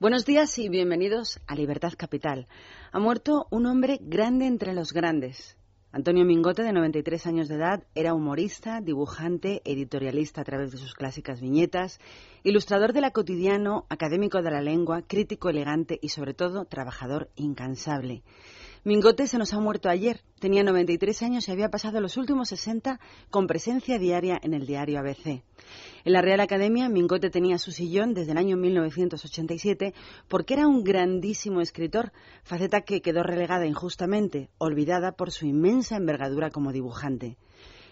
Buenos días y bienvenidos a Libertad Capital. Ha muerto un hombre grande entre los grandes. Antonio Mingote, de 93 años de edad, era humorista, dibujante, editorialista a través de sus clásicas viñetas, ilustrador de la cotidiano, académico de la lengua, crítico elegante y, sobre todo, trabajador incansable. Mingote se nos ha muerto ayer. Tenía 93 años y había pasado los últimos 60 con presencia diaria en el diario ABC. En la Real Academia, Mingote tenía su sillón desde el año 1987 porque era un grandísimo escritor, faceta que quedó relegada injustamente, olvidada por su inmensa envergadura como dibujante.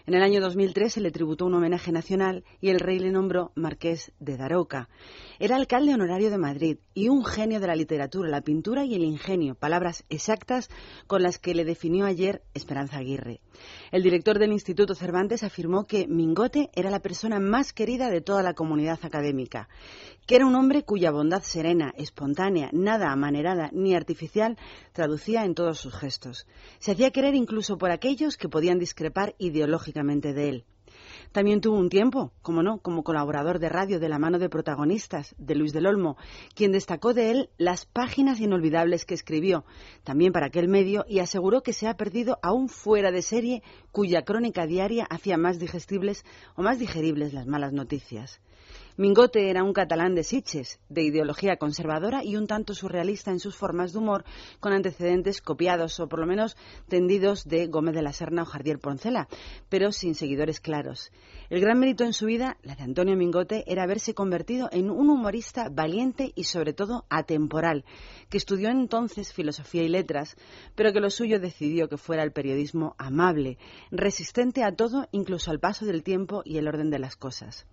En el año 2003 se le tributó un homenaje nacional y el rey le nombró marqués de Daroca. Era alcalde honorario de Madrid y un genio de la literatura, la pintura y el ingenio, palabras exactas con las que le definió ayer Esperanza Aguirre. El director del Instituto Cervantes afirmó que Mingote era la persona más querida de toda la comunidad académica, que era un hombre cuya bondad serena, espontánea, nada amanerada ni artificial traducía en todos sus gestos. Se hacía querer incluso por aquellos que podían discrepar ideológicamente de él. También tuvo un tiempo, como no, como colaborador de radio de la mano de protagonistas, de Luis del Olmo, quien destacó de él las páginas inolvidables que escribió, también para aquel medio, y aseguró que se ha perdido aún fuera de serie, cuya crónica diaria hacía más digestibles o más digeribles las malas noticias. Mingote era un catalán de Sitges, de ideología conservadora y un tanto surrealista en sus formas de humor, con antecedentes copiados o por lo menos tendidos de Gómez de la Serna o Jardier Poncela, pero sin seguidores claros. El gran mérito en su vida, la de Antonio Mingote, era haberse convertido en un humorista valiente y sobre todo atemporal, que estudió entonces filosofía y letras, pero que lo suyo decidió que fuera el periodismo amable, resistente a todo, incluso al paso del tiempo y el orden de las cosas.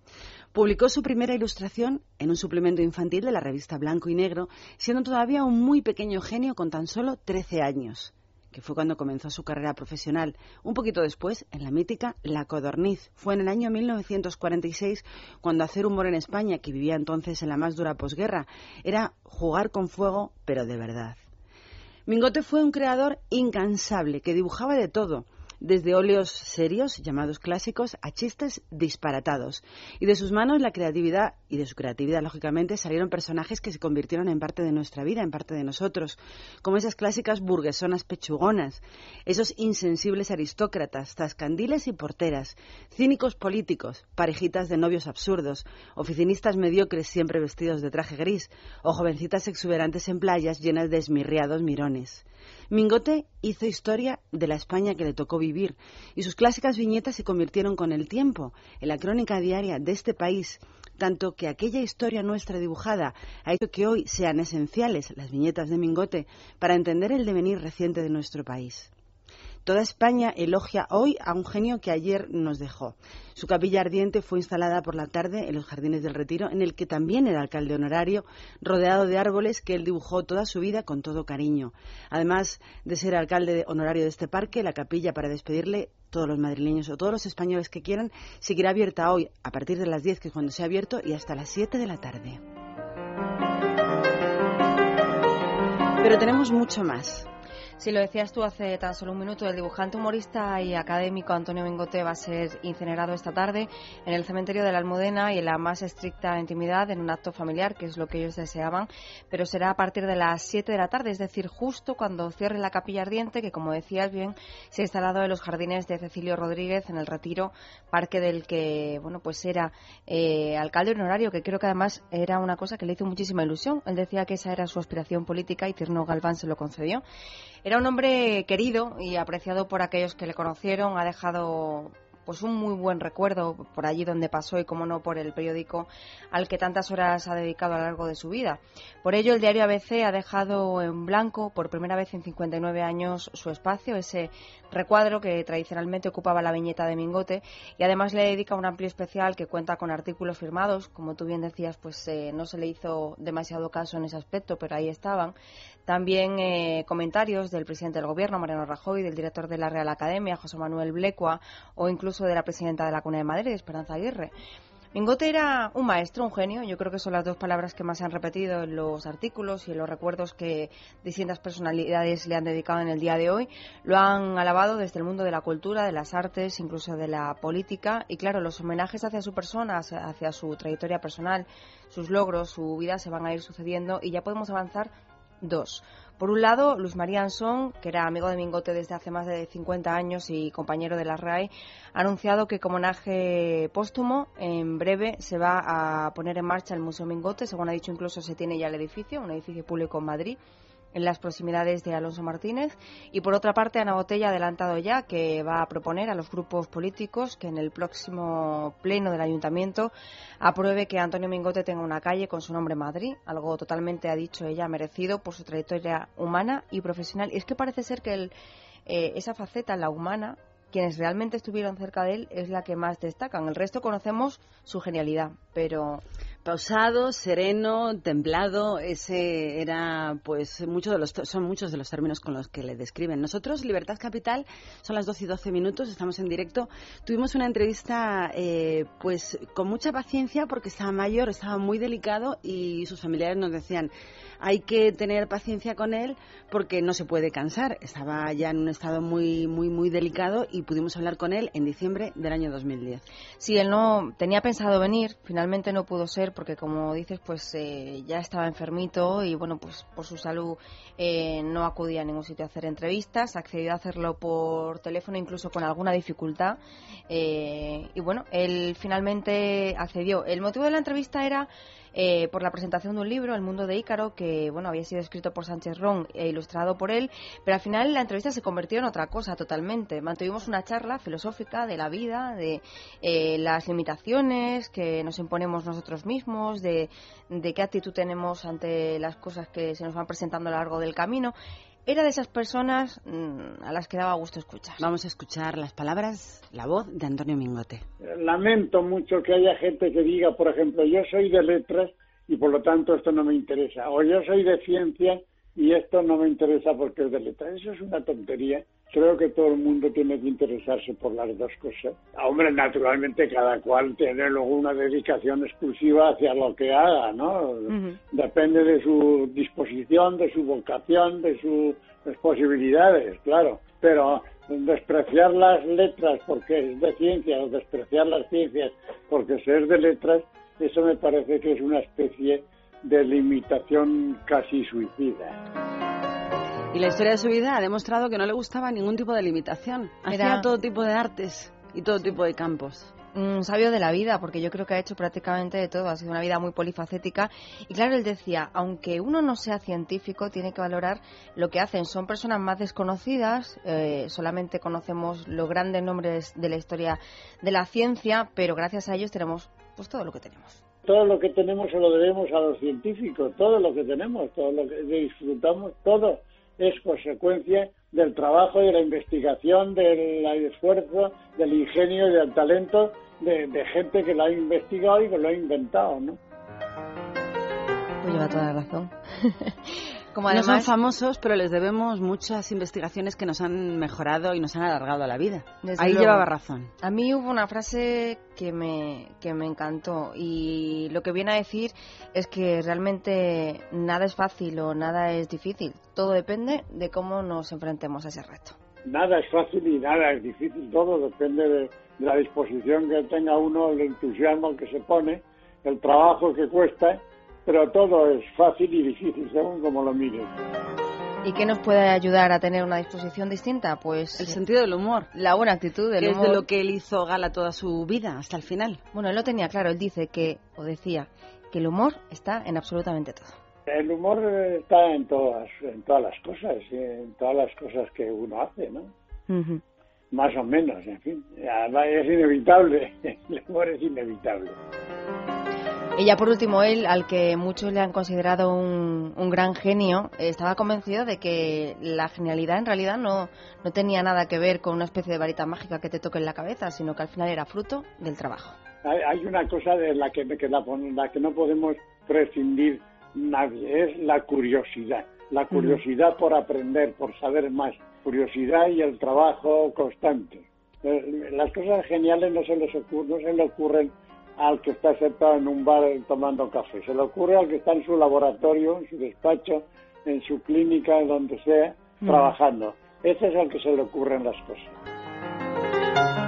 Publicó su primera ilustración en un suplemento infantil de la revista Blanco y Negro, siendo todavía un muy pequeño genio con tan solo 13 años, que fue cuando comenzó su carrera profesional. Un poquito después, en la mítica La Codorniz. Fue en el año 1946 cuando hacer humor en España, que vivía entonces en la más dura posguerra, era jugar con fuego, pero de verdad. Mingote fue un creador incansable que dibujaba de todo desde óleos serios, llamados clásicos, a chistes disparatados. Y de sus manos la creatividad, y de su creatividad, lógicamente, salieron personajes que se convirtieron en parte de nuestra vida, en parte de nosotros, como esas clásicas burguesonas pechugonas, esos insensibles aristócratas, zascandiles y porteras, cínicos políticos, parejitas de novios absurdos, oficinistas mediocres siempre vestidos de traje gris, o jovencitas exuberantes en playas llenas de esmirriados mirones. Mingote hizo historia de la España que le tocó vivir y sus clásicas viñetas se convirtieron con el tiempo en la crónica diaria de este país, tanto que aquella historia nuestra dibujada ha hecho que hoy sean esenciales las viñetas de Mingote para entender el devenir reciente de nuestro país. Toda España elogia hoy a un genio que ayer nos dejó. Su capilla ardiente fue instalada por la tarde en los Jardines del Retiro, en el que también era alcalde honorario, rodeado de árboles que él dibujó toda su vida con todo cariño. Además de ser alcalde honorario de este parque, la capilla para despedirle todos los madrileños o todos los españoles que quieran seguirá abierta hoy a partir de las 10 que es cuando se ha abierto y hasta las 7 de la tarde. Pero tenemos mucho más. Si lo decías tú hace tan solo un minuto, el dibujante, humorista y académico Antonio Mingote va a ser incinerado esta tarde en el cementerio de la Almudena y en la más estricta intimidad en un acto familiar, que es lo que ellos deseaban, pero será a partir de las 7 de la tarde, es decir, justo cuando cierre la capilla ardiente, que como decías bien, se ha instalado en los jardines de Cecilio Rodríguez en el Retiro, parque del que, bueno, pues era eh, alcalde honorario, que creo que además era una cosa que le hizo muchísima ilusión. Él decía que esa era su aspiración política y Tierno Galván se lo concedió. Era un hombre querido y apreciado por aquellos que le conocieron, ha dejado pues un muy buen recuerdo por allí donde pasó y como no por el periódico al que tantas horas ha dedicado a lo largo de su vida. Por ello el diario ABC ha dejado en blanco por primera vez en 59 años su espacio, ese recuadro que tradicionalmente ocupaba la viñeta de Mingote y además le dedica un amplio especial que cuenta con artículos firmados, como tú bien decías, pues eh, no se le hizo demasiado caso en ese aspecto, pero ahí estaban. También eh, comentarios del presidente del gobierno, Mariano Rajoy, del director de la Real Academia, José Manuel Blecua, o incluso de la presidenta de la Cuna de Madrid, Esperanza Aguirre. Mingote era un maestro, un genio. Yo creo que son las dos palabras que más se han repetido en los artículos y en los recuerdos que distintas personalidades le han dedicado en el día de hoy. Lo han alabado desde el mundo de la cultura, de las artes, incluso de la política. Y claro, los homenajes hacia su persona, hacia su trayectoria personal, sus logros, su vida se van a ir sucediendo y ya podemos avanzar dos. Por un lado, Luis María Ansón, que era amigo de Mingote desde hace más de 50 años y compañero de la RAE, ha anunciado que como homenaje póstumo, en breve se va a poner en marcha el Museo Mingote. Según ha dicho, incluso se tiene ya el edificio, un edificio público en Madrid en las proximidades de Alonso Martínez. Y por otra parte, Ana Botella ha adelantado ya que va a proponer a los grupos políticos que en el próximo pleno del ayuntamiento apruebe que Antonio Mingote tenga una calle con su nombre Madrid, algo totalmente, ha dicho ella, merecido por su trayectoria humana y profesional. Y es que parece ser que eh, esa faceta, la humana, quienes realmente estuvieron cerca de él es la que más destacan. El resto conocemos su genialidad, pero pausado, sereno, templado, ese era pues muchos de los son muchos de los términos con los que le describen. Nosotros Libertad Capital son las 12 y 12 minutos, estamos en directo. Tuvimos una entrevista eh, pues con mucha paciencia porque estaba mayor, estaba muy delicado y sus familiares nos decían hay que tener paciencia con él porque no se puede cansar. Estaba ya en un estado muy, muy, muy delicado y pudimos hablar con él en diciembre del año 2010. Sí, él no tenía pensado venir, finalmente no pudo ser porque, como dices, pues eh, ya estaba enfermito y, bueno, pues por su salud eh, no acudía a ningún sitio a hacer entrevistas, accedió a hacerlo por teléfono incluso con alguna dificultad eh, y, bueno, él finalmente accedió. El motivo de la entrevista era eh, por la presentación de un libro, El mundo de Ícaro, que bueno había sido escrito por Sánchez Ron e ilustrado por él, pero al final la entrevista se convirtió en otra cosa totalmente. Mantuvimos una charla filosófica de la vida, de eh, las limitaciones que nos imponemos nosotros mismos, de, de qué actitud tenemos ante las cosas que se nos van presentando a lo largo del camino era de esas personas mm, a las que daba gusto escuchar. Vamos a escuchar las palabras, la voz de Antonio Mingote. Lamento mucho que haya gente que diga, por ejemplo, yo soy de letras y por lo tanto esto no me interesa, o yo soy de ciencia y esto no me interesa porque es de letras. Eso es una tontería. Creo que todo el mundo tiene que interesarse por las dos cosas. Hombre, naturalmente cada cual tiene luego una dedicación exclusiva hacia lo que haga, ¿no? Depende de su disposición, de su vocación, de sus posibilidades, claro. Pero despreciar las letras porque es de ciencia o despreciar las ciencias porque ser de letras, eso me parece que es una especie de limitación casi suicida. Y la historia de su vida ha demostrado que no le gustaba ningún tipo de limitación. Hacía todo tipo de artes y todo tipo de campos un sabio de la vida, porque yo creo que ha hecho prácticamente de todo, ha sido una vida muy polifacética. Y claro, él decía, aunque uno no sea científico, tiene que valorar lo que hacen. Son personas más desconocidas, eh, solamente conocemos los grandes nombres de la historia de la ciencia, pero gracias a ellos tenemos pues todo lo que tenemos todo lo que tenemos se lo debemos a los científicos, todo lo que tenemos, todo lo que disfrutamos, todo es consecuencia del trabajo de la investigación, del esfuerzo, del ingenio y del talento de, gente que lo ha investigado y que lo ha inventado, ¿no? Lleva toda la razón. No son famosos, pero les debemos muchas investigaciones que nos han mejorado y nos han alargado la vida. Ahí llevaba razón. A mí hubo una frase que me, que me encantó y lo que viene a decir es que realmente nada es fácil o nada es difícil. Todo depende de cómo nos enfrentemos a ese reto. Nada es fácil y nada es difícil. Todo depende de la disposición que tenga uno, el entusiasmo que se pone, el trabajo que cuesta pero todo es fácil y difícil según como lo mires. ¿Y qué nos puede ayudar a tener una disposición distinta? Pues el sentido del humor, la buena actitud del que humor. es de lo que él hizo gala toda su vida hasta el final. Bueno, él lo tenía claro, él dice que, o decía, que el humor está en absolutamente todo. El humor está en todas, en todas las cosas, en todas las cosas que uno hace, ¿no? Más o menos, en fin. Es inevitable, el humor es inevitable. Y ya por último, él, al que muchos le han considerado un, gran genio, estaba convencido de que la genialidad en realidad no, no tenía nada que ver con una especie de varita mágica que te toque en la cabeza, sino que al final era fruto del trabajo. Hay, una cosa de la que, la, que no podemos prescindir nadie, es la curiosidad. La curiosidad por aprender, por saber más. Curiosidad y el trabajo constante. Eh, las cosas geniales no se les no se le ocurren al que está sentado en un bar tomando café. Se le ocurre al que está en su laboratorio, en su despacho, en su clínica, donde sea, mm. trabajando. Ese es al que se le ocurren las cosas.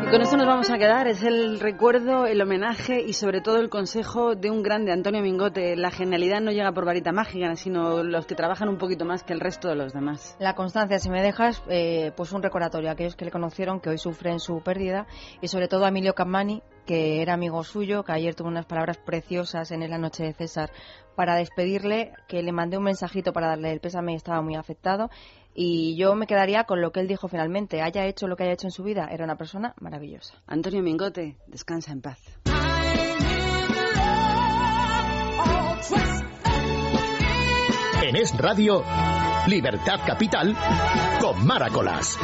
Y con esto nos vamos a quedar. Es el recuerdo, el homenaje y sobre todo el consejo de un grande, Antonio Mingote. La genialidad no llega por varita mágica, sino los que trabajan un poquito más que el resto de los demás. La constancia, si me dejas, eh, pues un recordatorio a aquellos que le conocieron, que hoy sufren su pérdida, y sobre todo a Emilio Cammani, que era amigo suyo, que ayer tuvo unas palabras preciosas en la noche de César para despedirle, que le mandé un mensajito para darle el pésame y estaba muy afectado y yo me quedaría con lo que él dijo finalmente. Haya hecho lo que haya hecho en su vida, era una persona maravillosa. Antonio Mingote, descansa en paz. En Es Radio, Libertad Capital, con Maracolas.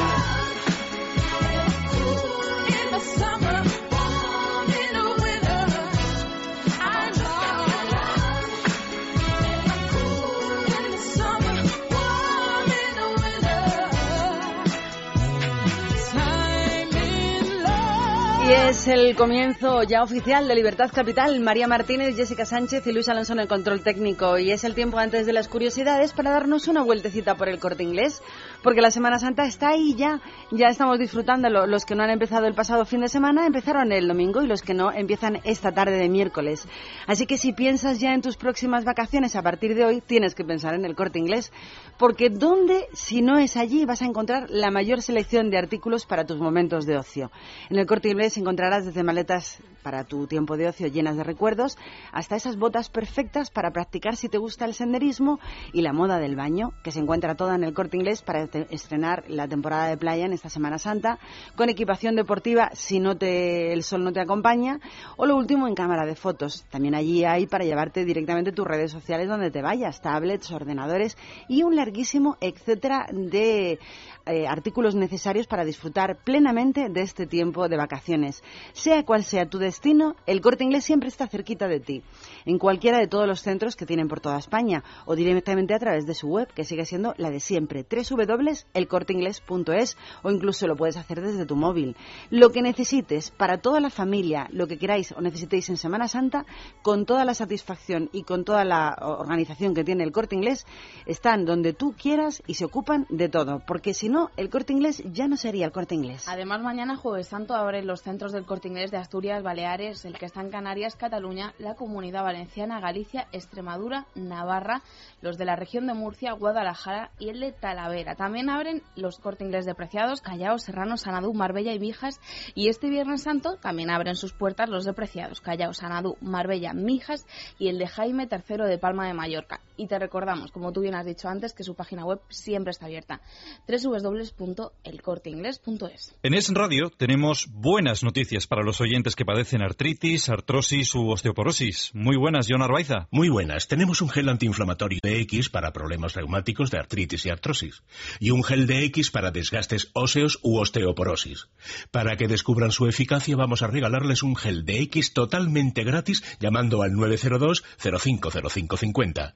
Es el comienzo ya oficial de Libertad Capital. María Martínez, Jessica Sánchez y Luis Alonso en el control técnico. Y es el tiempo antes de las curiosidades para darnos una vueltecita por el corte inglés, porque la Semana Santa está ahí ya. Ya estamos disfrutando. Los que no han empezado el pasado fin de semana empezaron el domingo y los que no empiezan esta tarde de miércoles. Así que si piensas ya en tus próximas vacaciones a partir de hoy, tienes que pensar en el corte inglés, porque ¿dónde, si no es allí, vas a encontrar la mayor selección de artículos para tus momentos de ocio? En el corte inglés encontrarás desde maletas para tu tiempo de ocio llenas de recuerdos hasta esas botas perfectas para practicar si te gusta el senderismo y la moda del baño, que se encuentra toda en el corte inglés para estrenar la temporada de playa en esta Semana Santa, con equipación deportiva si no te, el sol no te acompaña, o lo último en cámara de fotos. También allí hay para llevarte directamente tus redes sociales donde te vayas, tablets, ordenadores y un larguísimo etcétera de eh, artículos necesarios para disfrutar plenamente de este tiempo de vacaciones. Sea cual sea tu destino, el corte inglés siempre está cerquita de ti, en cualquiera de todos los centros que tienen por toda España o directamente a través de su web, que sigue siendo la de siempre, www.elcorteingles.es o incluso lo puedes hacer desde tu móvil. Lo que necesites para toda la familia, lo que queráis o necesitéis en Semana Santa, con toda la satisfacción y con toda la organización que tiene el corte inglés, están donde tú quieras y se ocupan de todo, porque si no, el corte inglés ya no sería el corte inglés. Además, mañana Jueves Santo abren los centros del corte inglés de Asturias, Baleares, el que está en Canarias, Cataluña, la Comunidad Valenciana, Galicia, Extremadura, Navarra, los de la región de Murcia, Guadalajara y el de Talavera. También abren los corte inglés de Preciados, Callao, Serrano, Sanadú, Marbella y Mijas. Y este Viernes Santo también abren sus puertas los de Preciados, Callao, Sanadú, Marbella, Mijas y el de Jaime III de Palma de Mallorca. Y te recordamos, como tú bien has dicho antes, que su página web siempre está abierta. www.elcorteingles.es En Es Radio tenemos buenas noticias para los oyentes que padecen artritis, artrosis u osteoporosis. Muy buenas, John Arbaiza. Muy buenas. Tenemos un gel antiinflamatorio DX para problemas reumáticos de artritis y artrosis. Y un gel DX para desgastes óseos u osteoporosis. Para que descubran su eficacia vamos a regalarles un gel DX totalmente gratis llamando al 902 050550.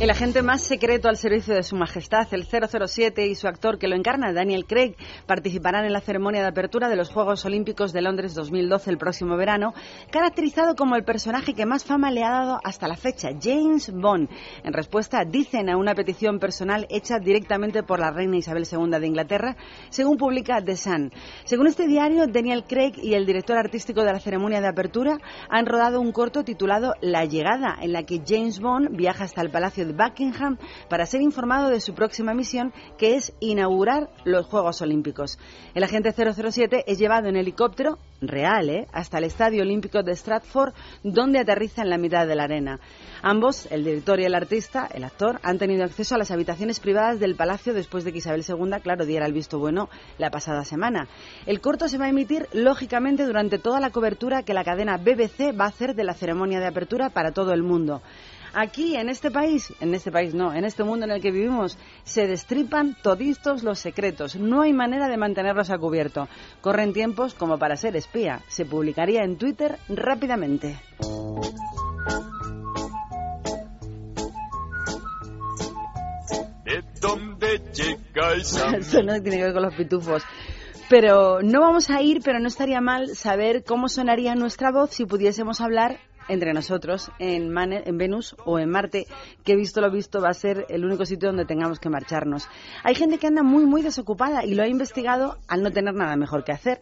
El agente más secreto al servicio de Su Majestad, el 007 y su actor que lo encarna, Daniel Craig, participarán en la ceremonia de apertura de los Juegos Olímpicos de Londres 2012 el próximo verano, caracterizado como el personaje que más fama le ha dado hasta la fecha, James Bond. En respuesta, dicen a una petición personal hecha directamente por la reina Isabel II de Inglaterra, según publica The Sun. Según este diario, Daniel Craig y el director artístico de la ceremonia de apertura han rodado un corto titulado La llegada, en la que James Bond viaja hasta el Palacio de Buckingham para ser informado de su próxima misión, que es inaugurar los Juegos Olímpicos. El agente 007 es llevado en helicóptero real, ¿eh? hasta el Estadio Olímpico de Stratford, donde aterriza en la mitad de la arena. Ambos, el director y el artista, el actor, han tenido acceso a las habitaciones privadas del palacio después de que Isabel II, claro, diera el visto bueno la pasada semana. El corto se va a emitir, lógicamente, durante toda la cobertura que la cadena BBC va a hacer de la ceremonia de apertura para todo el mundo. Aquí, en este país, en este país no, en este mundo en el que vivimos, se destripan todistos los secretos. No hay manera de mantenerlos a cubierto. Corren tiempos como para ser espía. Se publicaría en Twitter rápidamente. ¿De dónde llegáis a Eso no tiene que ver con los pitufos. Pero no vamos a ir, pero no estaría mal saber cómo sonaría nuestra voz si pudiésemos hablar entre nosotros en, en Venus o en Marte, que visto lo visto va a ser el único sitio donde tengamos que marcharnos. Hay gente que anda muy, muy desocupada y lo ha investigado al no tener nada mejor que hacer.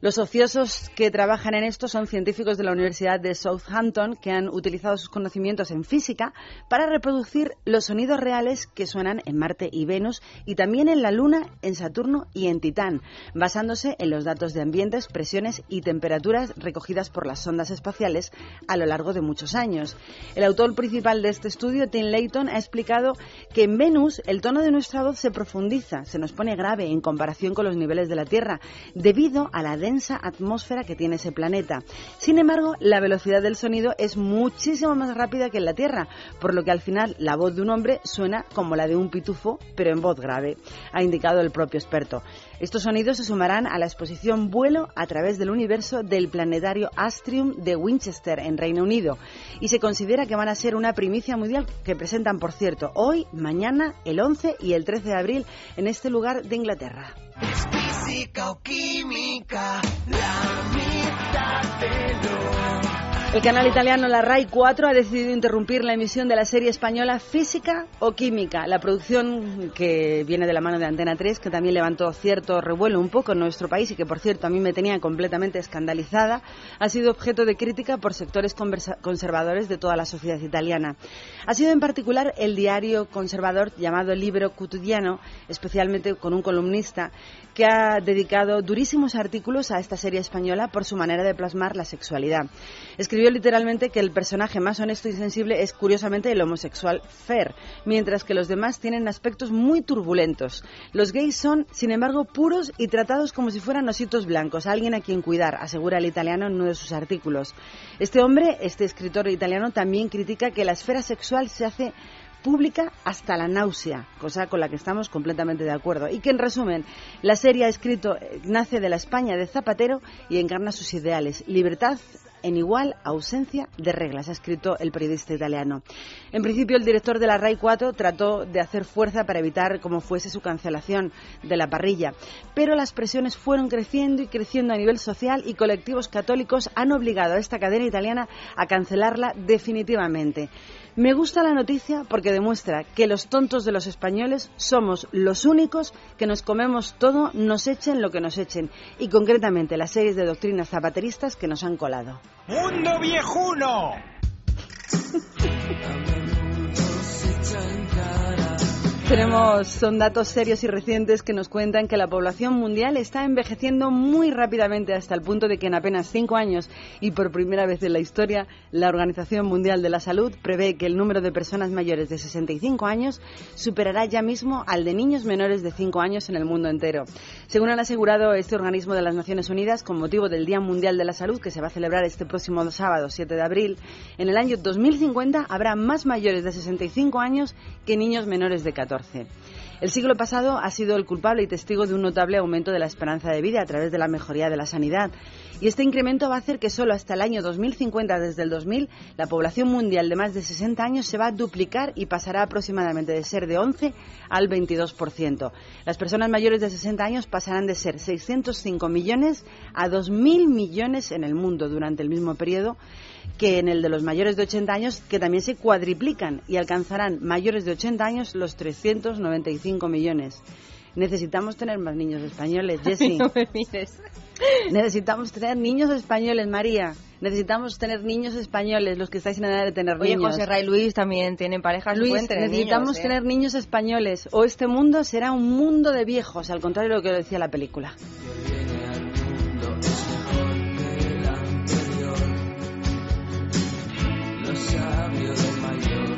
Los ociosos que trabajan en esto son científicos de la Universidad de Southampton que han utilizado sus conocimientos en física para reproducir los sonidos reales que suenan en Marte y Venus y también en la Luna, en Saturno y en Titán, basándose en los datos de ambientes, presiones y temperaturas recogidas por las sondas espaciales a lo largo de muchos años. El autor principal de este estudio, Tim Layton, ha explicado que en Venus el tono de nuestra voz se profundiza, se nos pone grave en comparación con los niveles de la Tierra, debido a la densa atmósfera que tiene ese planeta. Sin embargo, la velocidad del sonido es muchísimo más rápida que en la Tierra, por lo que al final la voz de un hombre suena como la de un pitufo, pero en voz grave, ha indicado el propio experto. Estos sonidos se sumarán a la exposición Vuelo a través del universo del planetario Astrium de Winchester, en Reino Unido, y se considera que van a ser una primicia mundial que presentan, por cierto, hoy, mañana, el 11 y el 13 de abril en este lugar de Inglaterra. Física o química, la mitad de lo El canal italiano La Rai 4 ha decidido interrumpir la emisión de la serie española Física o Química, la producción que viene de la mano de Antena 3, que también levantó cierto revuelo un poco en nuestro país y que, por cierto, a mí me tenía completamente escandalizada, ha sido objeto de crítica por sectores conservadores de toda la sociedad italiana. Ha sido en particular el diario conservador llamado Libro Quotidiano, especialmente con un columnista, que ha dedicado durísimos artículos a esta serie española por su manera de plasmar la sexualidad. Escribió literalmente que el personaje más honesto y sensible es curiosamente el homosexual Fer, mientras que los demás tienen aspectos muy turbulentos. Los gays son, sin embargo, puros y tratados como si fueran ositos blancos, alguien a quien cuidar, asegura el italiano en uno de sus artículos. Este hombre, este escritor italiano, también critica que la esfera sexual se hace pública hasta la náusea, cosa con la que estamos completamente de acuerdo. Y que, en resumen, la serie ha escrito, eh, nace de la España de Zapatero y encarna sus ideales. Libertad en igual ausencia de reglas, ha escrito el periodista italiano. En principio, el director de la RAI 4 trató de hacer fuerza para evitar como fuese su cancelación de la parrilla, pero las presiones fueron creciendo y creciendo a nivel social y colectivos católicos han obligado a esta cadena italiana a cancelarla definitivamente. Me gusta la noticia porque demuestra que los tontos de los españoles somos los únicos que nos comemos todo, nos echen lo que nos echen, y concretamente las series de doctrinas zapateristas que nos han colado. ¡Mundo viejuno! Tenemos, son datos serios y recientes que nos cuentan que la población mundial está envejeciendo muy rápidamente hasta el punto de que en apenas cinco años y por primera vez en la historia, la Organización Mundial de la Salud prevé que el número de personas mayores de 65 años superará ya mismo al de niños menores de 5 años en el mundo entero. Según han asegurado este organismo de las Naciones Unidas, con motivo del Día Mundial de la Salud que se va a celebrar este próximo sábado 7 de abril, en el año 2050 habrá más mayores de 65 años que niños menores de 14. El siglo pasado ha sido el culpable y testigo de un notable aumento de la esperanza de vida a través de la mejoría de la sanidad. Y este incremento va a hacer que solo hasta el año 2050, desde el 2000, la población mundial de más de 60 años se va a duplicar y pasará aproximadamente de ser de 11 al 22%. Las personas mayores de 60 años pasarán de ser 605 millones a 2.000 millones en el mundo durante el mismo periodo que en el de los mayores de 80 años, que también se cuadriplican y alcanzarán mayores de 80 años los 395 millones. Necesitamos tener más niños españoles, Jessie. No me mires. Necesitamos tener niños españoles, María. Necesitamos tener niños españoles, los que estáis en edad de tener Oye, niños. José Ray Luis también tienen parejas. Luis, pueden tener necesitamos niños, ¿eh? tener niños españoles o este mundo será un mundo de viejos, al contrario de lo que decía la película. Sabio del mayor.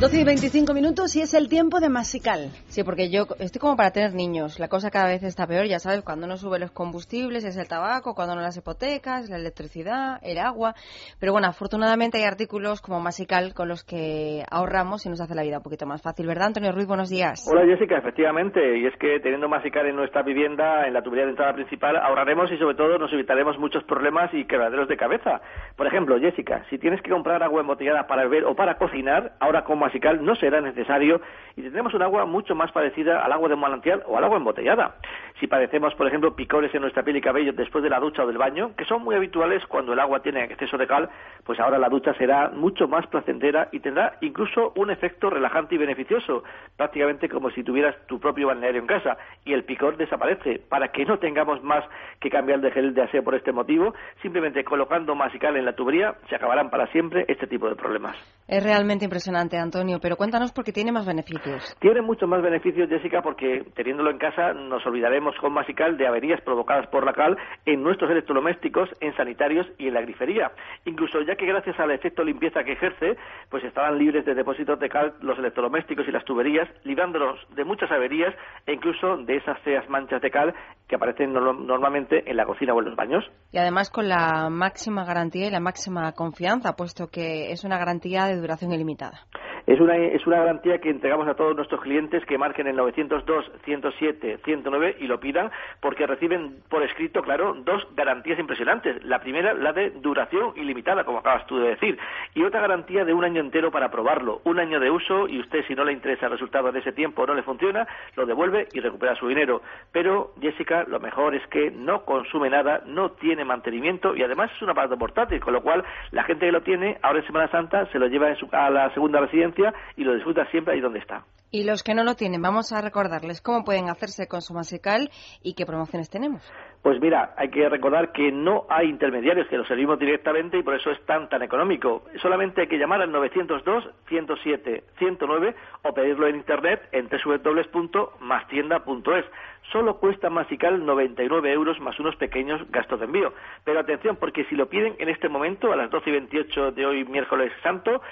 12 y 25 minutos y es el tiempo de Masical. Sí, porque yo estoy como para tener niños. La cosa cada vez está peor, ya sabes, cuando no suben los combustibles es el tabaco, cuando no las hipotecas, la electricidad, el agua. Pero bueno, afortunadamente hay artículos como Masical con los que ahorramos y nos hace la vida un poquito más fácil, ¿verdad, Antonio Ruiz? Buenos días. Hola, Jessica, efectivamente. Y es que teniendo Masical en nuestra vivienda, en la tubería de entrada principal, ahorraremos y sobre todo nos evitaremos muchos problemas y quebraderos de cabeza. Por ejemplo, Jessica, si tienes que comprar agua embotellada para beber o para cocinar, ahora con No será necesario y tendremos un agua mucho más parecida al agua de manantial o al agua embotellada. Si padecemos, por ejemplo, picores en nuestra piel y cabello después de la ducha o del baño, que son muy habituales cuando el agua tiene exceso de cal, pues ahora la ducha será mucho más placentera y tendrá incluso un efecto relajante y beneficioso, prácticamente como si tuvieras tu propio balneario en casa y el picor desaparece. Para que no tengamos más que cambiar de gel de aseo por este motivo, simplemente colocando masical en la tubería se acabarán para siempre este tipo de problemas. Es realmente impresionante, Antonio, pero cuéntanos por qué tiene más beneficios. Tiene muchos más beneficios, Jessica, porque teniéndolo en casa nos olvidaremos con Masical de averías provocadas por la cal en nuestros electrodomésticos, en sanitarios y en la grifería. Incluso ya que gracias al efecto limpieza que ejerce, pues estarán libres de depósitos de cal los electrodomésticos y las tuberías, librándonos de muchas averías e incluso de esas feas manchas de cal que aparecen no- normalmente en la cocina o en los baños. Y además con la máxima garantía y la máxima confianza, puesto que es una garantía de duración ilimitada. Es una, es una garantía que entregamos a todos nuestros clientes que marquen el 902, 107, 109 y lo pidan porque reciben por escrito, claro, dos garantías impresionantes. La primera, la de duración ilimitada, como acabas tú de decir, y otra garantía de un año entero para probarlo. Un año de uso y usted, si no le interesa el resultado de ese tiempo o no le funciona, lo devuelve y recupera su dinero. Pero, Jessica, lo mejor es que no consume nada, no tiene mantenimiento y además es un aparato portátil, con lo cual la gente que lo tiene, ahora en Semana Santa, se lo lleva en su- a la segunda residencia y lo disfruta siempre ahí donde está. Y los que no lo tienen, vamos a recordarles cómo pueden hacerse con su masical y qué promociones tenemos. Pues mira, hay que recordar que no hay intermediarios, que lo servimos directamente y por eso es tan tan económico. Solamente hay que llamar al 902 107 109 o pedirlo en internet en www.mastienda.es. Solo cuesta Masical 99 euros más unos pequeños gastos de envío. Pero atención, porque si lo piden en este momento, a las 12 y 28 de hoy, miércoles santo,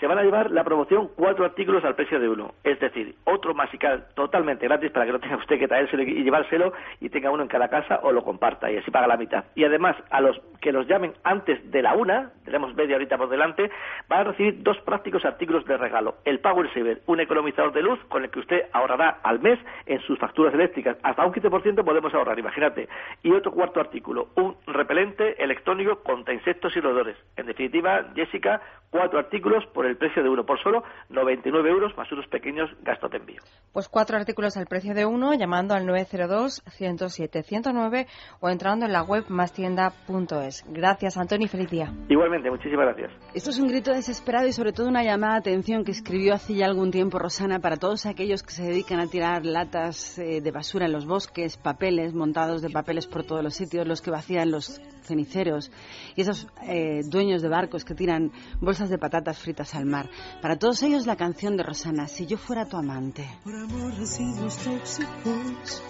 se van a llevar la promoción cuatro artículos al precio de uno. Es decir, otro masical totalmente gratis para que no tenga usted que traérselo y llevárselo y tenga uno en cada casa o lo comparta y así paga la mitad. Y además, a los que los llamen antes de la una, tenemos media horita por delante, van a recibir dos prácticos artículos de regalo. El Power Saver, un economizador de luz con el que usted ahorrará al mes en sus facturas eléctricas. Hasta un 15% podemos ahorrar, imagínate. Y otro cuarto artículo, un repelente electrónico contra insectos y roedores. En definitiva, Jessica, cuatro artículos por el precio de uno, por solo 99 euros más unos pequeños gastos de envío. Pues cuatro artículos al precio de uno, llamando al 902-107-109 o entrando en la web mastienda.es. Gracias, Antonio, y feliz día. Igualmente, muchísimas gracias. Esto es un grito desesperado y sobre todo una llamada de atención que escribió hace ya algún tiempo Rosana para todos aquellos que se dedican a tirar latas eh, de basura en los bosques, papeles, montados de papeles por todos los sitios, los que vacían los ceniceros y esos eh, dueños de barcos que tiran bolsas de patatas fritas al mar. Para todos ellos la canción de Rosana, Si yo fuera tu amante. Por amor residuos tóxicos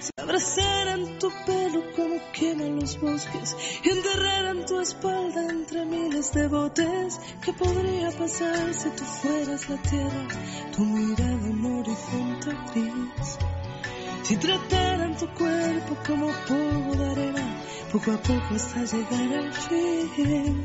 se abrazaran tu pelo como queman los bosques y enterraran tu espalda entre miles de botes. ¿Qué podría pasar si tú fueras la tierra, tu mirada un horizonte gris? Si trataran tu cuerpo como polvo de arena, poco a poco hasta llegar al fin.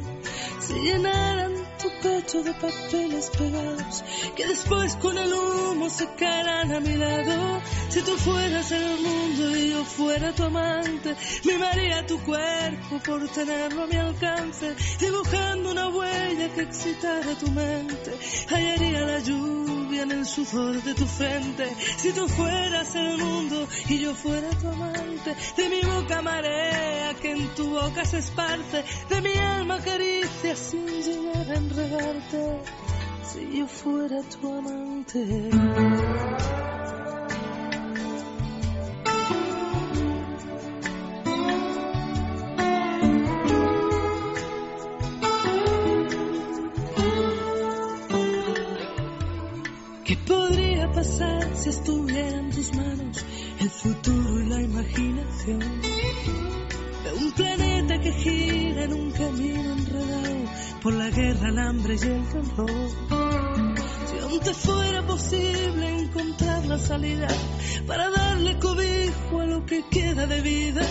Si llenaran tu pecho de papeles pegados, que después con el humo secaran a mi lado. Si tú fueras el mundo y yo fuera tu amante, mimaría tu cuerpo por tenerlo a mi alcance, dibujando una huella que excitara tu mente. Hallaría la lluvia en el sudor de tu frente. Si tú fueras el mundo y yo fuera tu amante, de mi boca marea que en tu boca se esparce, de mi alma caricia sin llegar a enredarte. Si yo fuera tu amante. Pasar si estuviera en tus manos el futuro y la imaginación? De un planeta que gira en un camino enredado por la guerra, el hambre y el dolor. Si aún te fuera posible encontrar la salida para darle cobijo a lo que queda de vida,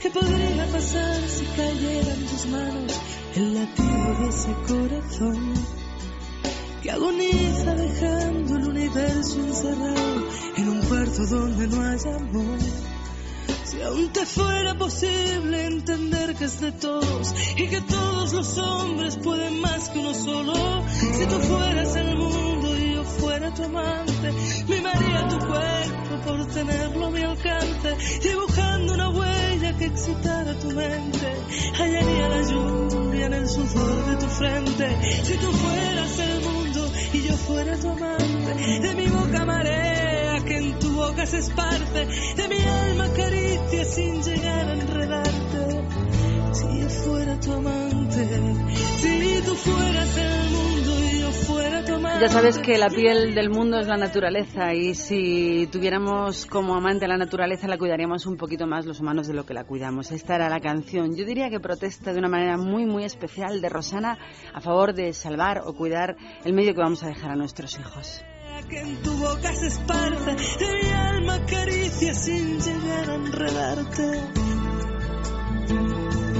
¿qué podría pasar si cayera en tus manos el latido de ese corazón? Que agoniza dejando el universo encerrado en un cuarto donde no hay amor. Si aún te fuera posible entender que es de todos y que todos los hombres pueden más que uno solo, si tú fueras el mundo y yo fuera tu amante, mimaría tu cuerpo por tenerlo a mi alcance, dibujando una huella que excitara tu mente, hallaría la lluvia en el sudor de tu frente, si tú fueras el mundo y yo fuera tu amante, de mi boca marea que en tu boca se esparce, de mi alma caricia sin llegar a enredarte. Si yo fuera tu amante, si tú fueras el mundo y yo fuera tu amante. Ya sabes que la piel del mundo es la naturaleza y si tuviéramos como amante la naturaleza la cuidaríamos un poquito más los humanos de lo que la cuidamos. Esta era la canción. Yo diría que protesta de una manera muy muy especial de Rosana a favor de salvar o cuidar el medio que vamos a dejar a nuestros hijos. que en tu boca se esparce, de mi alma caricia sin llegar a enredarte.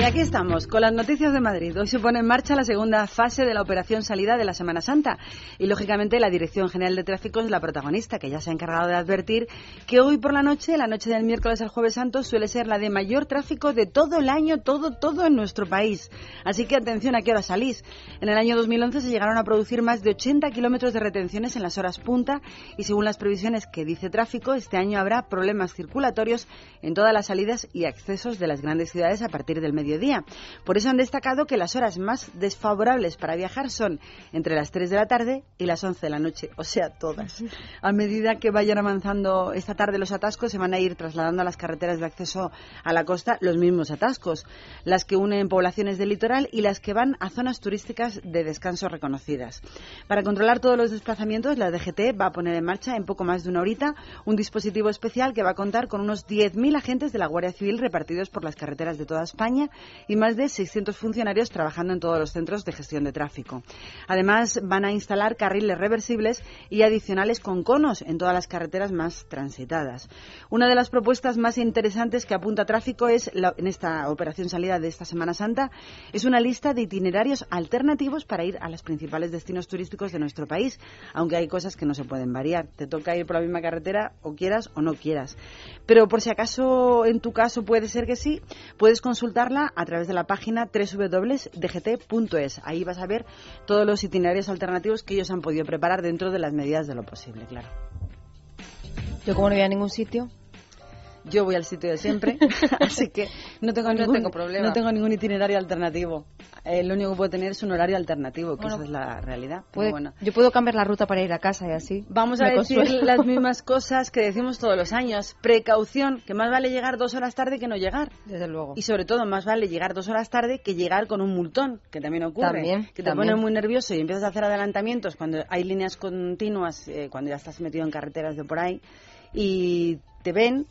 Y aquí estamos, con las noticias de Madrid. Hoy se pone en marcha la segunda fase de la operación salida de la Semana Santa. Y, lógicamente, la Dirección General de Tráfico es la protagonista, que ya se ha encargado de advertir que hoy por la noche, la noche del miércoles al jueves santo, suele ser la de mayor tráfico de todo el año, todo, todo en nuestro país. Así que atención a qué hora salís. En el año 2011 se llegaron a producir más de 80 kilómetros de retenciones en las horas punta y, según las previsiones que dice tráfico, este año habrá problemas circulatorios en todas las salidas y accesos de las grandes ciudades a partir del mediodía. Por eso han destacado que las horas más desfavorables para viajar son entre las 3 de la tarde y las 11 de la noche, o sea, todas. A medida que vayan avanzando esta tarde los atascos, se van a ir trasladando a las carreteras de acceso a la costa los mismos atascos, las que unen poblaciones del litoral y las que van a zonas turísticas de descanso reconocidas. Para controlar todos los desplazamientos, la DGT va a poner en marcha en poco más de una horita un dispositivo especial que va a contar con unos 10.000 agentes de la Guardia Civil repartidos por las carreteras de toda España y más de 600 funcionarios trabajando en todos los centros de gestión de tráfico. Además, van a instalar carriles reversibles y adicionales con conos en todas las carreteras más transitadas. Una de las propuestas más interesantes que apunta tráfico es, la- en esta operación salida de esta Semana Santa, es una lista de itinerarios alternativos para ir a los principales destinos turísticos de nuestro país, aunque hay cosas que no se pueden variar. Te toca ir por la misma carretera o quieras o no quieras. Pero por si acaso en tu caso puede ser que sí, puedes consultarla a través de la página www.dgt.es. Ahí vas a ver todos los itinerarios alternativos que ellos han podido preparar dentro de las medidas de lo posible, claro. Yo como no voy a ningún sitio. Yo voy al sitio de siempre, así que no tengo, No ningún, tengo problema. no tengo ningún itinerario alternativo. Eh, lo único que puedo tener es un horario alternativo, que Bueno, esa es la realidad. Pero Puede- bueno. Yo puedo cambiar la ruta para ir a casa y así. Vamos a decir consuelo. las mismas cosas que decimos todos los años. Precaución, que más vale llegar dos horas tarde que no llegar. Desde luego. Y sobre todo, más vale llegar dos horas tarde que llegar con un multón, que también ocurre. También, que te también. pone muy nervioso y empiezas a hacer adelantamientos cuando hay líneas continuas, eh, cuando ya estás metido en carreteras de por ahí, y te ven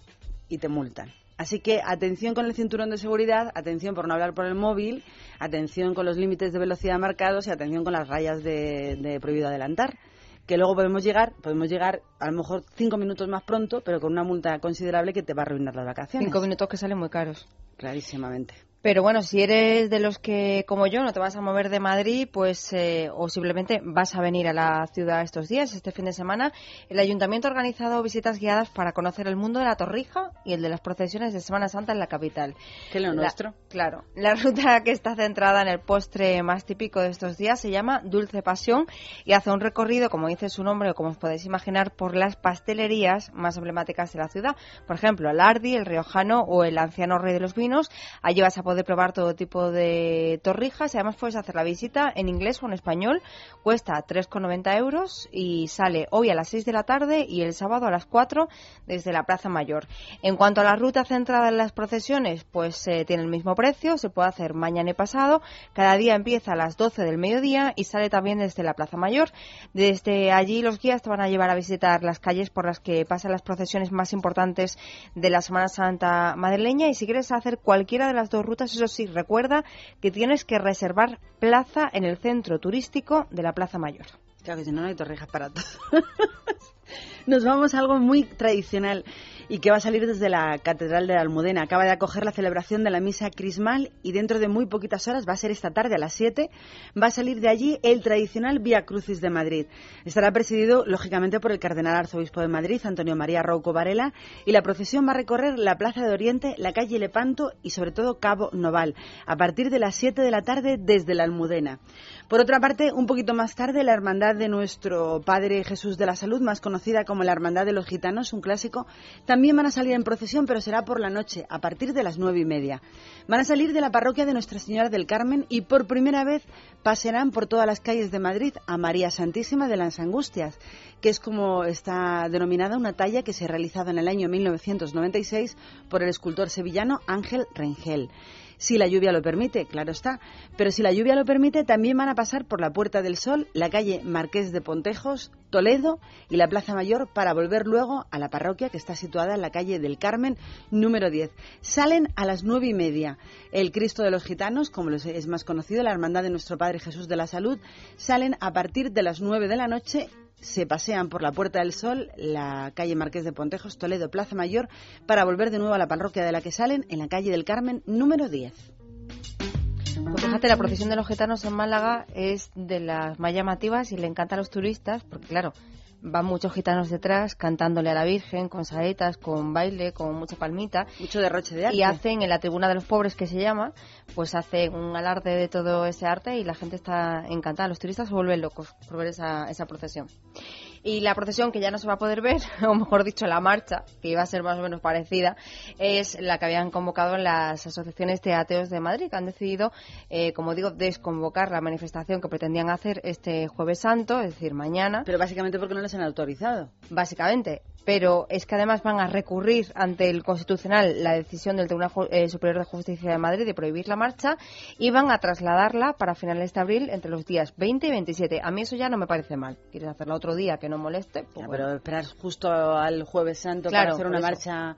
y te multan. Así que atención con el cinturón de seguridad, atención por no hablar por el móvil, atención con los límites de velocidad marcados y atención con las rayas de, de prohibido adelantar. Que luego podemos llegar, podemos llegar a lo mejor cinco minutos más pronto, pero con una multa considerable que te va a arruinar las vacaciones. Cinco minutos que salen muy caros. Clarísimamente. Pero bueno, si eres de los que, como yo, no te vas a mover de Madrid, pues, eh, o simplemente vas a venir a la ciudad estos días, este fin de semana, el Ayuntamiento ha organizado visitas guiadas para conocer el mundo de la Torrija y el de las procesiones de Semana Santa en la capital. Que lo La- nuestro. Claro. La ruta que está centrada en el postre más típico de estos días se llama Dulce Pasión y hace un recorrido, como dice su nombre o como os podéis imaginar, por las pastelerías más emblemáticas de la ciudad. Por ejemplo, el Ardi, el Riojano o el Anciano Rey de los Vinos. Allí vas a poder probar todo tipo de torrijas y además puedes hacer la visita en inglés o en español. Cuesta 3,90 euros y sale hoy a las 6 de la tarde y el sábado a las 4 desde la Plaza Mayor. En cuanto a la ruta centrada en las procesiones, pues eh, tiene el mismo precio, se puede hacer mañana y pasado. Cada día empieza a las 12 del mediodía y sale también desde la Plaza Mayor. Desde allí los guías te van a llevar a visitar las calles por las que pasan las procesiones más importantes de la Semana Santa madrileña y si quieres hacer cualquiera de las dos rutas, eso sí, recuerda que tienes que reservar plaza en el centro turístico de la Plaza Mayor. Claro que si no, no hay torrijas para todos. Nos vamos a algo muy tradicional y que va a salir desde la Catedral de la Almudena. Acaba de acoger la celebración de la misa crismal y dentro de muy poquitas horas, va a ser esta tarde a las 7, va a salir de allí el tradicional Vía Crucis de Madrid. Estará presidido, lógicamente, por el cardenal arzobispo de Madrid, Antonio María Rouco Varela, y la procesión va a recorrer la Plaza de Oriente, la calle Lepanto y sobre todo Cabo Noval, a partir de las 7 de la tarde desde la Almudena. Por otra parte, un poquito más tarde, la Hermandad de nuestro Padre Jesús de la Salud, más conocida como la Hermandad de los Gitanos, un clásico, también van a salir en procesión, pero será por la noche, a partir de las nueve y media. Van a salir de la parroquia de Nuestra Señora del Carmen y por primera vez pasearán por todas las calles de Madrid a María Santísima de las Angustias, que es como está denominada una talla que se ha realizado en el año 1996 por el escultor sevillano Ángel Rengel si la lluvia lo permite, claro está. Pero si la lluvia lo permite, también van a pasar por la Puerta del Sol, la calle Marqués de Pontejos, Toledo y la Plaza Mayor para volver luego a la parroquia que está situada en la calle del Carmen, número 10. Salen a las nueve y media. El Cristo de los Gitanos, como es más conocido, la Hermandad de Nuestro Padre Jesús de la Salud, salen a partir de las nueve de la noche se pasean por la Puerta del Sol, la calle Marqués de Pontejos, Toledo, Plaza Mayor, para volver de nuevo a la parroquia de la que salen, en la calle del Carmen, número 10. Pues fíjate, la procesión de los gitanos en Málaga es de las más llamativas y le encanta a los turistas, porque claro, van muchos gitanos detrás cantándole a la Virgen con saetas, con baile, con mucha palmita. Mucho derroche de arte. Y hacen en la tribuna de los pobres que se llama, pues hacen un alarde de todo ese arte y la gente está encantada. Los turistas se vuelven locos por ver esa, esa procesión. Y la procesión que ya no se va a poder ver, o mejor dicho, la marcha, que iba a ser más o menos parecida, es la que habían convocado las asociaciones de ateos de Madrid, que han decidido, eh, como digo, desconvocar la manifestación que pretendían hacer este Jueves Santo, es decir, mañana. Pero básicamente porque no les han autorizado. Básicamente pero es que además van a recurrir ante el Constitucional la decisión del Tribunal eh, Superior de Justicia de Madrid de prohibir la marcha y van a trasladarla para finales de abril entre los días 20 y 27. A mí eso ya no me parece mal. ¿Quieres hacerla otro día que no moleste? Pues pero esperar justo al Jueves Santo para hacer una marcha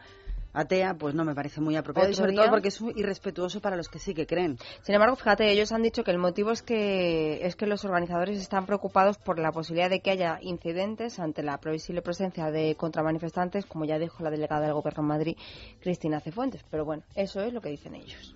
atea, pues no me parece muy apropiado, y sobre todo porque es irrespetuoso para los que sí que creen. Sin embargo, fíjate, ellos han dicho que el motivo es que, es que los organizadores están preocupados por la posibilidad de que haya incidentes ante la previsible presencia de contramanifestantes, como ya dijo la delegada del Gobierno en Madrid, Cristina Cefuentes. Pero bueno, eso es lo que dicen ellos.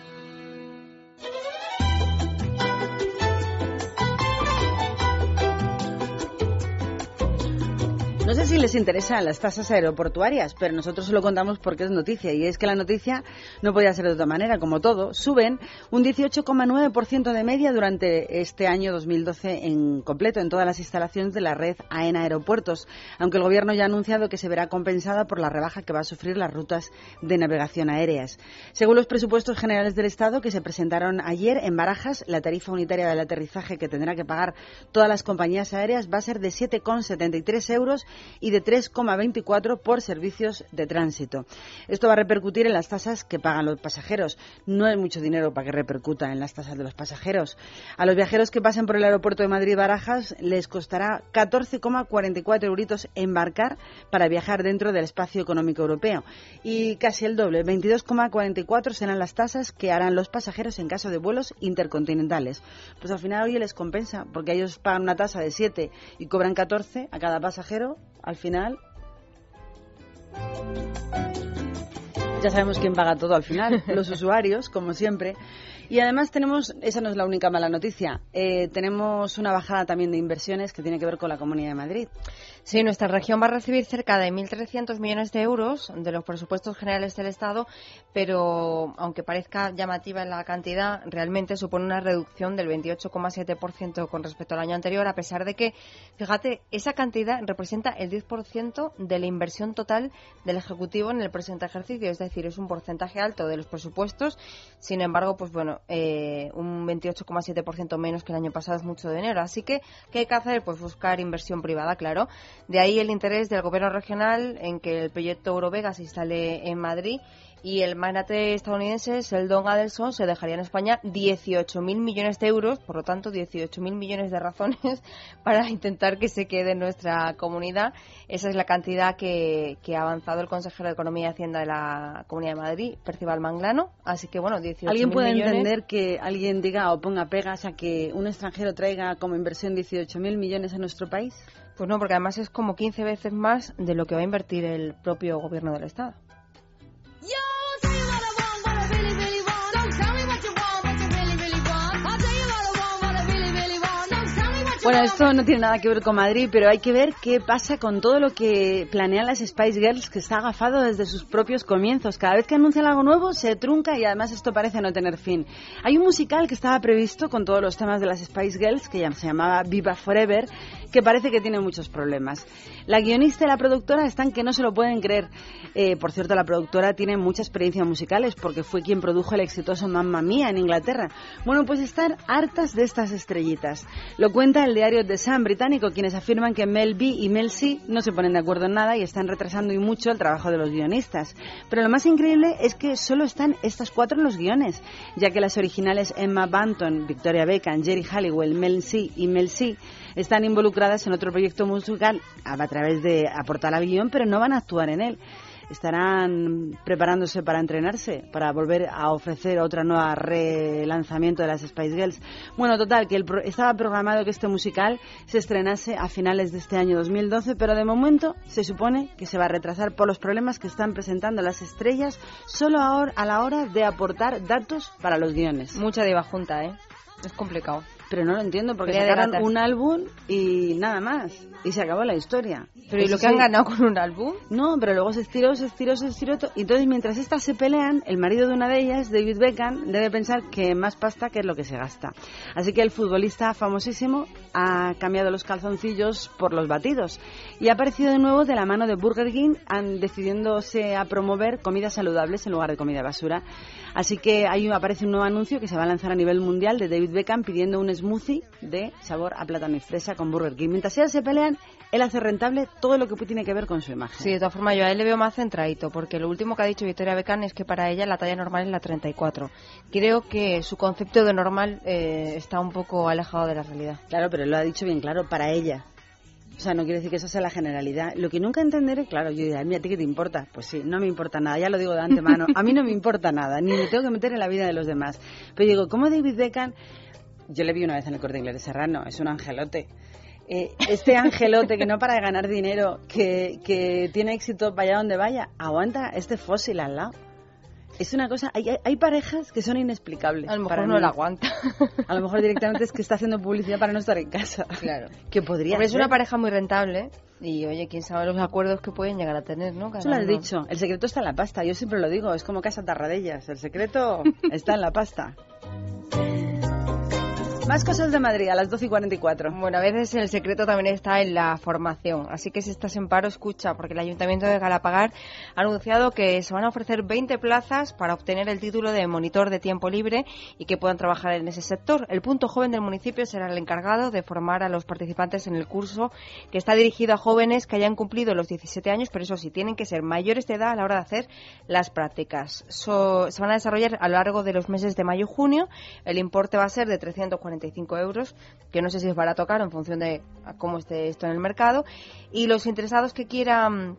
Les interesan las tasas aeroportuarias, pero nosotros se lo contamos porque es noticia. Y es que la noticia no podía ser de otra manera. Como todo, suben un 18,9% de media durante este año 2012 en completo en todas las instalaciones de la red AENA Aeropuertos, aunque el Gobierno ya ha anunciado que se verá compensada por la rebaja que va a sufrir las rutas de navegación aéreas. Según los presupuestos generales del Estado que se presentaron ayer en Barajas, la tarifa unitaria del aterrizaje que tendrá que pagar todas las compañías aéreas va a ser de 7,73 euros y de 3,24 por servicios de tránsito. Esto va a repercutir en las tasas que pagan los pasajeros. No es mucho dinero para que repercuta en las tasas de los pasajeros. A los viajeros que pasen por el aeropuerto de Madrid-Barajas les costará 14,44 euritos embarcar para viajar dentro del espacio económico europeo. Y casi el doble, 22,44 serán las tasas que harán los pasajeros en caso de vuelos intercontinentales. Pues al final, hoy les compensa, porque ellos pagan una tasa de 7 y cobran 14 a cada pasajero al final Ya sabemos quién paga todo al final, los usuarios, como siempre. Y además tenemos, esa no es la única mala noticia, eh, tenemos una bajada también de inversiones que tiene que ver con la Comunidad de Madrid. Sí, nuestra región va a recibir cerca de 1.300 millones de euros de los presupuestos generales del Estado, pero aunque parezca llamativa la cantidad, realmente supone una reducción del 28,7% con respecto al año anterior, a pesar de que, fíjate, esa cantidad representa el 10% de la inversión total del Ejecutivo en el presente ejercicio, es decir, es un porcentaje alto de los presupuestos. Sin embargo, pues bueno, eh, un 28,7% menos que el año pasado es mucho dinero. Así que, ¿qué hay que hacer? Pues buscar inversión privada, claro. De ahí el interés del gobierno regional en que el proyecto Eurovega se instale en Madrid y el magnate estadounidense Seldon Adelson se dejaría en España 18.000 millones de euros, por lo tanto 18.000 millones de razones para intentar que se quede en nuestra comunidad. Esa es la cantidad que, ha avanzado el consejero de Economía y Hacienda de la Comunidad de Madrid, Percival Manglano. Así que bueno, 18.000 ¿Alguien puede millones. entender que alguien diga o ponga pegas a que un extranjero traiga como inversión 18.000 millones a nuestro país? Pues no, porque además es como 15 veces más de lo que va a invertir el propio gobierno del Estado. Bueno, esto no tiene nada que ver con Madrid, pero hay que ver qué pasa con todo lo que planean las Spice Girls, que está agafado desde sus propios comienzos. Cada vez que anuncian algo nuevo, se trunca y además esto parece no tener fin. Hay un musical que estaba previsto con todos los temas de las Spice Girls, que ya se llamaba Viva Forever, que parece que tiene muchos problemas. La guionista y la productora están que no se lo pueden creer. Eh, por cierto, la productora tiene mucha experiencia musicales porque fue quien produjo el exitoso Mamma Mía en Inglaterra. Bueno, pues están hartas de estas estrellitas. Lo cuenta el diario The Sun británico, quienes afirman que Mel B y Mel C no se ponen de acuerdo en nada y están retrasando y mucho el trabajo de los guionistas. Pero lo más increíble es que solo están estas cuatro en los guiones, ya que las originales Emma Banton, Victoria Beckham, Jerry Halliwell, Mel C y Mel C están involucradas en otro proyecto musical a través de aportar al guion, pero no van a actuar en él estarán preparándose para entrenarse, para volver a ofrecer otra nueva relanzamiento de las Spice Girls. Bueno, total, que el estaba programado que este musical se estrenase a finales de este año 2012, pero de momento se supone que se va a retrasar por los problemas que están presentando las estrellas solo ahora, a la hora de aportar datos para los guiones. Mucha diva junta, ¿eh? Es complicado. Pero no lo entiendo, porque Pelea sacaron un álbum y nada más. Y se acabó la historia. Pero ¿y lo que sí. han ganado con un álbum? No, pero luego se estiró, se estiró, se estiró. Y entonces, mientras estas se pelean, el marido de una de ellas, David Beckham, debe pensar que más pasta que es lo que se gasta. Así que el futbolista famosísimo ha cambiado los calzoncillos por los batidos. Y ha aparecido de nuevo de la mano de Burger King, decidiéndose a promover comidas saludables en lugar de comida basura. Así que ahí aparece un nuevo anuncio que se va a lanzar a nivel mundial de David Beckham pidiendo un smoothie de sabor a plátano y fresa con Burger King. Mientras ellas se pelean, él hace rentable todo lo que tiene que ver con su imagen. Sí, de todas formas yo a él le veo más centradito, porque lo último que ha dicho Victoria Beckham es que para ella la talla normal es la 34. Creo que su concepto de normal eh, está un poco alejado de la realidad. Claro, pero lo ha dicho bien claro, para ella. O sea, no quiere decir que esa sea la generalidad. Lo que nunca entenderé, claro, yo diré, mira, ¿a ti qué te importa? Pues sí, no me importa nada, ya lo digo de antemano. A mí no me importa nada, ni me tengo que meter en la vida de los demás. Pero digo, ¿cómo David Beckham? Yo le vi una vez en el corte inglés de Serrano, es un angelote. Eh, este angelote que no para de ganar dinero, que, que tiene éxito vaya donde vaya, aguanta este fósil al lado. Es una cosa, hay, hay- parejas que son inexplicables. A lo para mejor no mí. la aguanta. A lo mejor directamente es que está haciendo publicidad para no estar en casa. Claro. Que podría es una pareja muy rentable y, oye, quién sabe los acuerdos que pueden llegar a tener, ¿no? Cada Eso lo has uno. dicho. El secreto está en la pasta. Yo siempre lo digo. Es como casa tarradellas. El secreto está en la pasta. Más cosas de Madrid a las 12 y 44. Bueno, a veces el secreto también está en la formación. Así que si estás en paro, escucha, porque el Ayuntamiento de Galapagar ha anunciado que se van a ofrecer 20 plazas para obtener el título de monitor de tiempo libre y que puedan trabajar en ese sector. El punto joven del municipio será el encargado de formar a los participantes en el curso que está dirigido a jóvenes que hayan cumplido los 17 años, pero eso sí, tienen que ser mayores de edad a la hora de hacer las prácticas. So- se van a desarrollar a lo largo de los meses de mayo y junio. El importe va a ser de 345 euros, que no sé si es barato o caro en función de cómo esté esto en el mercado. Y los interesados que quieran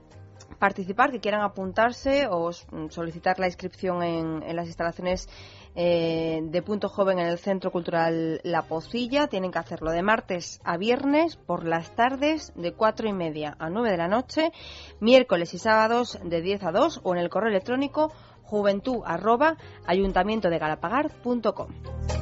participar, que quieran apuntarse o solicitar la inscripción en, las instalaciones eh, de Punto Joven en el Centro Cultural La Pocilla, tienen que hacerlo de martes a viernes por las tardes de cuatro y media a 9 de la noche, miércoles y sábados de 10 a 2 o en el correo electrónico juventud arroba ayuntamientodegalapagar.com.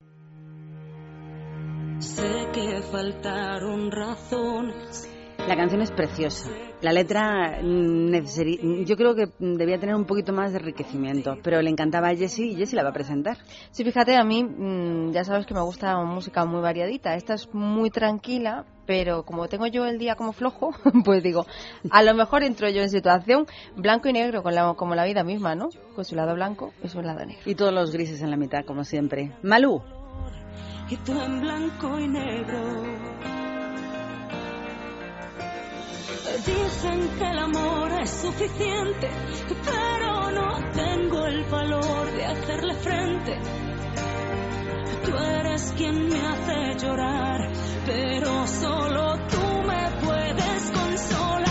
Sé que faltaron razones. La canción es preciosa. La letra mm, necesari- yo creo que debía tener un poquito más de enriquecimiento, pero le encantaba a Jessie y Jessie la va a presentar. Sí, fíjate, a mí mm, ya sabes que me gusta música muy variadita. Esta es muy tranquila, pero como tengo yo el día como flojo, pues digo, a lo mejor entro yo en situación blanco y negro, con la, como la vida misma, ¿no? Con su lado blanco y su lado negro. Y todos los grises en la mitad, como siempre. Malú. En blanco y negro. Dicen que el amor es suficiente, pero no tengo el valor de hacerle frente. Tú eres quien me hace llorar, pero solo tú me puedes consolar.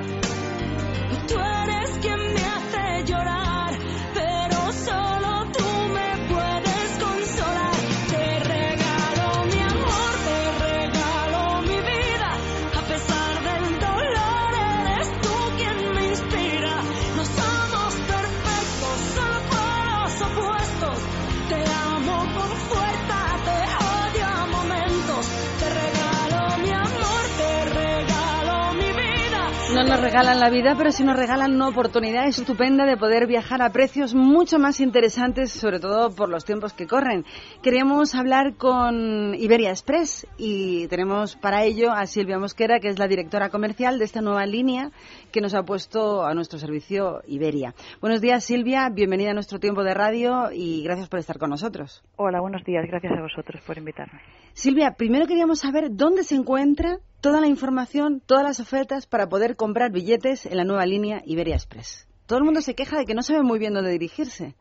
No nos regalan la vida, pero sí nos regalan una oportunidad estupenda de poder viajar a precios mucho más interesantes, sobre todo por los tiempos que corren. Queríamos hablar con Iberia Express y tenemos para ello a Silvia Mosquera, que es la directora comercial de esta nueva línea que nos ha puesto a nuestro servicio Iberia. Buenos días, Silvia. Bienvenida a nuestro tiempo de radio y gracias por estar con nosotros. Hola, buenos días. Gracias a vosotros por invitarme. Silvia, primero queríamos saber dónde se encuentra toda la información, todas las ofertas para poder comprar billetes en la nueva línea Iberia Express. Todo el mundo se queja de que no sabe muy bien dónde dirigirse.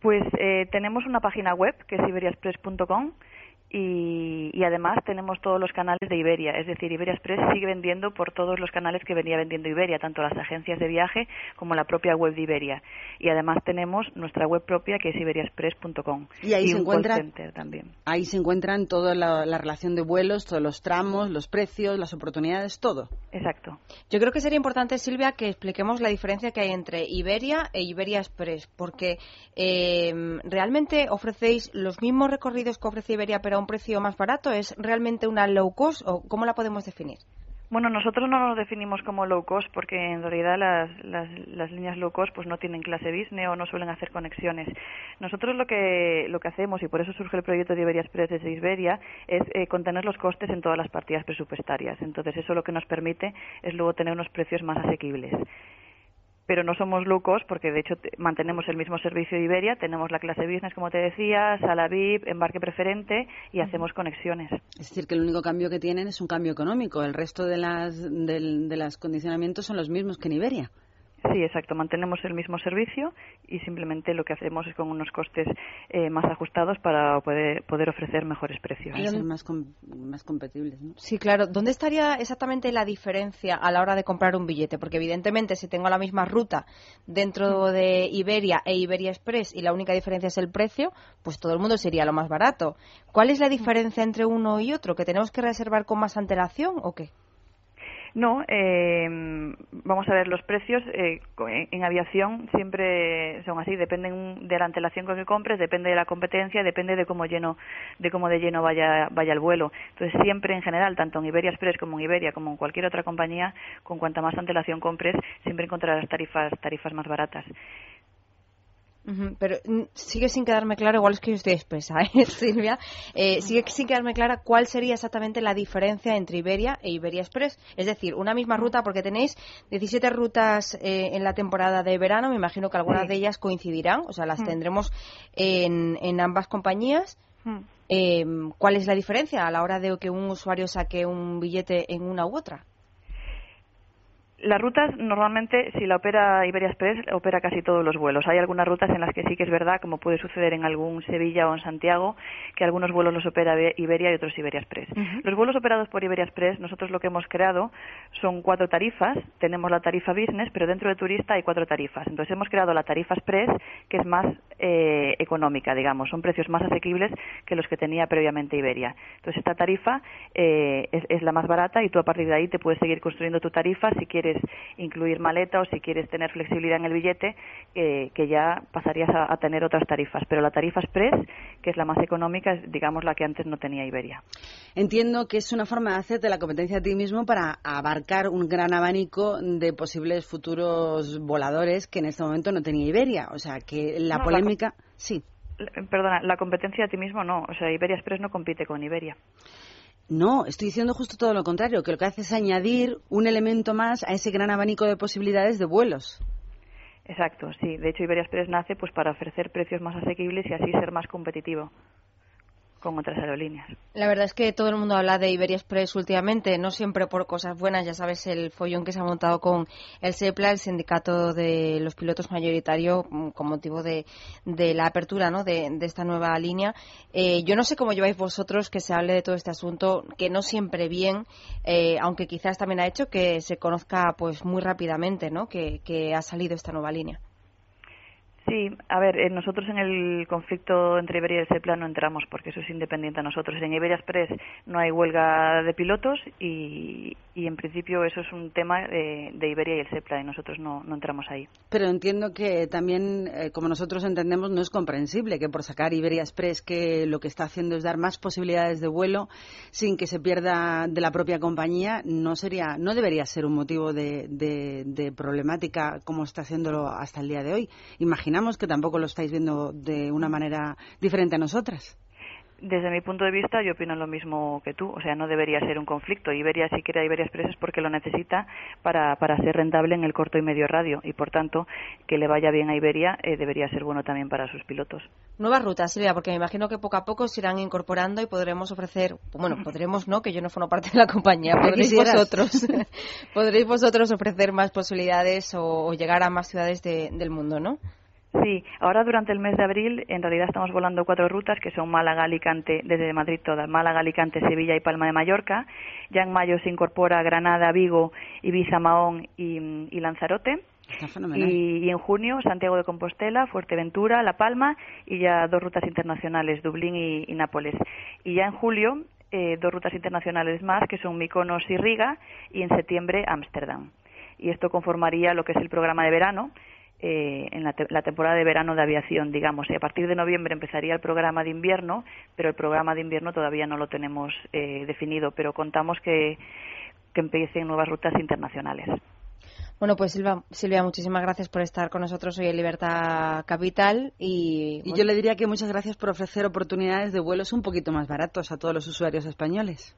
Pues eh, tenemos una página web que es iberiaexpress.com y, y además tenemos todos los canales de Iberia. Es decir, Iberia Express sigue vendiendo por todos los canales que venía vendiendo Iberia, tanto las agencias de viaje como la propia web de Iberia. Y además tenemos nuestra web propia que es iberiaexpress.com. Y ahí se un encuentra- también. Ahí se encuentran toda la, la relación de vuelos, todos los tramos, los precios, las oportunidades, todo. Exacto. Yo creo que sería importante, Silvia, que expliquemos la diferencia que hay entre Iberia e Iberia Express, porque eh, realmente ofrecéis los mismos recorridos que ofrece Iberia, pero a un precio más barato. ¿Es realmente una low cost o cómo la podemos definir? Bueno, nosotros no nos definimos como low cost porque en realidad las, las, las líneas low cost pues no tienen clase business o no suelen hacer conexiones. Nosotros lo que lo que hacemos y por eso surge el proyecto de Iberia Express desde Iberia es eh, contener los costes en todas las partidas presupuestarias. Entonces eso lo que nos permite es luego tener unos precios más asequibles. Pero no somos low cost porque de hecho te- mantenemos el mismo servicio de Iberia, tenemos la clase business como te decía, sala VIP, embarque preferente y hacemos conexiones. Es decir, que el único cambio que tienen es un cambio económico. El resto de las, del- de las condicionamientos son los mismos que en Iberia. Sí, exacto. Mantenemos el mismo servicio y simplemente lo que hacemos es con unos costes eh, más ajustados para poder, poder ofrecer mejores precios. Para ser más, com- más competibles, ¿no? Sí, claro. ¿Dónde estaría exactamente la diferencia a la hora de comprar un billete? Porque evidentemente si tengo la misma ruta dentro de Iberia e Iberia Express y la única diferencia es el precio, pues todo el mundo sería lo más barato. ¿Cuál es la diferencia entre uno y otro? ¿Que tenemos que reservar con más antelación o qué? No, eh, vamos a ver, los precios eh, en aviación siempre son así, dependen de la antelación con que compres, depende de la competencia, depende de cómo lleno, de cómo de lleno vaya, vaya el vuelo. Entonces siempre en general, tanto en Iberia Express como en Iberia, como en cualquier otra compañía, con cuanta más antelación compres, siempre encontrarás tarifas, tarifas más baratas. Pero mm, sigue sin quedarme claro, igual es que yo estoy espesa, ¿eh, Silvia? Eh, sigue sin quedarme clara cuál sería exactamente la diferencia entre Iberia e Iberia Express. Es decir, una misma ruta, porque tenéis 17 rutas eh, en la temporada de verano, me imagino que algunas Sí. de ellas coincidirán, o sea, las Mm. tendremos en, en ambas compañías. Mm. Eh, ¿Cuál es la diferencia a la hora de que un usuario saque un billete en una u otra? Las rutas normalmente, si la opera Iberia Express, opera casi todos los vuelos. Hay algunas rutas en las que sí que es verdad, como puede suceder en algún Sevilla o en Santiago, que algunos vuelos los opera Ibe- Iberia y otros Iberia Express. Los vuelos operados por Iberia Express, nosotros lo que hemos creado son cuatro tarifas. Tenemos la tarifa Business, pero dentro de turista hay cuatro tarifas. Entonces hemos creado la tarifa Express, que es más eh, económica, digamos. Son precios más asequibles que los que tenía previamente Iberia. Entonces esta tarifa eh, es, es la más barata y tú a partir de ahí te puedes seguir construyendo tu tarifa si quieres incluir maleta o si quieres tener flexibilidad en el billete, eh, que ya pasarías a, a tener otras tarifas. Pero la tarifa Express, que es la más económica, es digamos la que antes no tenía Iberia. Entiendo que es una forma de hacerte la competencia a ti mismo para abarcar un gran abanico de posibles futuros voladores que en este momento no tenía Iberia. O sea, que la No, polémica... Sí. L- Perdona, la competencia a ti mismo no. O sea, Iberia Express no compite con Iberia. No, estoy diciendo justo todo lo contrario, que lo que hace es añadir un elemento más a ese gran abanico de posibilidades de vuelos. Exacto, sí. De hecho, Iberia Express nace pues para ofrecer precios más asequibles y así ser más competitivo con otras aerolíneas. La verdad es que todo el mundo habla de Iberia Express últimamente, no siempre por cosas buenas, ya sabes el follón que se ha montado con el SEPLA, el sindicato de los pilotos mayoritario, mm, con motivo de, de la apertura ¿no? de, de esta nueva línea. Eh, yo no sé cómo lleváis vosotros que se hable de todo este asunto, que no siempre bien, eh, aunque quizás también ha hecho que se conozca pues muy rápidamente ¿no? que, que ha salido esta nueva línea. Sí, a ver, eh, nosotros en el conflicto entre Iberia y el SEPLA no entramos porque eso es independiente a nosotros. En Iberia Express no hay huelga de pilotos y, y en principio eso es un tema de, de Iberia y el SEPLA y nosotros no, no entramos ahí. Pero entiendo que también, eh, como nosotros entendemos, no es comprensible que por sacar Iberia Express, que lo que está haciendo es dar más posibilidades de vuelo sin que se pierda de la propia compañía, no sería, no debería ser un motivo de, de- problemática como está haciéndolo hasta el día de hoy. Imaginamos que tampoco lo estáis viendo de una manera diferente a nosotras. Desde mi punto de vista, yo opino lo mismo que tú. O sea, no debería ser un conflicto. Iberia, si quiere Iberia Express, es porque lo necesita para, para ser rentable en el corto y medio radio. Y, por tanto, que le vaya bien a Iberia eh, debería ser bueno también para sus pilotos. Nuevas rutas, Silvia, porque me imagino que poco a poco se irán incorporando y podremos ofrecer, bueno, podremos no, que yo no formo parte de la compañía, podréis vosotros, podréis vosotros ofrecer más posibilidades o, o llegar a más ciudades de- del mundo, ¿no? Sí, ahora durante el mes de abril en realidad estamos volando cuatro rutas que son Málaga, Alicante, desde Madrid todas, Málaga, Alicante, Sevilla y Palma de Mallorca. Ya en mayo se incorpora Granada, Vigo, Ibiza, Mahón y, y Lanzarote. Y, y en junio Santiago de Compostela, Fuerteventura, La Palma y ya dos rutas internacionales, Dublín y, y Nápoles. Y ya en julio eh, dos rutas internacionales más que son Mykonos y Riga y en septiembre Ámsterdam. Y esto conformaría lo que es el programa de verano eh, en la, te- la temporada de verano de aviación, digamos. Y a partir de noviembre empezaría el programa de invierno, pero el programa de invierno todavía no lo tenemos eh, definido, pero contamos que, que empiecen nuevas rutas internacionales. Bueno, pues Silvia, Silvia, muchísimas gracias por estar con nosotros hoy en Libertad Capital y, Y yo le diría que muchas gracias por ofrecer oportunidades de vuelos un poquito más baratos a todos los usuarios españoles.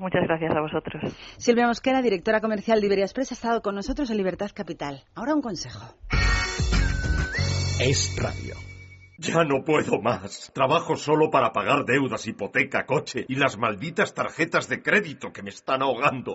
Muchas gracias a vosotros. Silvia Mosquera, directora comercial de Iberia Express, ha estado con nosotros en Libertad Capital. Ahora un consejo. Es radio. Ya no puedo más. Trabajo solo para pagar deudas, hipoteca, coche y las malditas tarjetas de crédito que me están ahogando.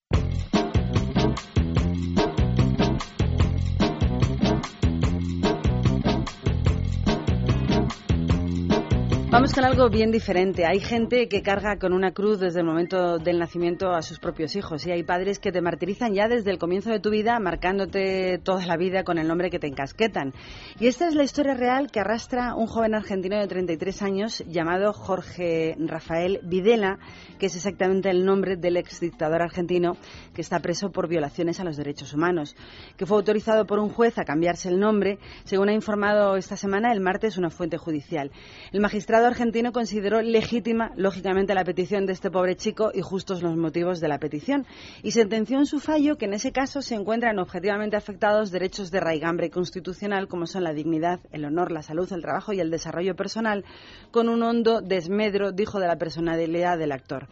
Vamos con algo bien diferente. Hay gente que carga con una cruz desde el momento del nacimiento a sus propios hijos y hay padres que te martirizan ya desde el comienzo de tu vida marcándote toda la vida con el nombre que te encasquetan. Y esta es la historia real que arrastra un joven argentino de 33 años llamado Jorge Rafael Videla, que es exactamente el nombre del ex dictador argentino que está preso por violaciones a los derechos humanos, que fue autorizado por un juez a cambiarse el nombre, según ha informado esta semana el martes una fuente judicial. El magistrado argentino consideró legítima, lógicamente, la petición de este pobre chico y justos los motivos de la petición, y sentenció en su fallo que en ese caso se encuentran objetivamente afectados derechos de raigambre constitucional como son la dignidad, el honor, la salud, el trabajo y el desarrollo personal, con un hondo desmedro, dijo, de la personalidad del actor.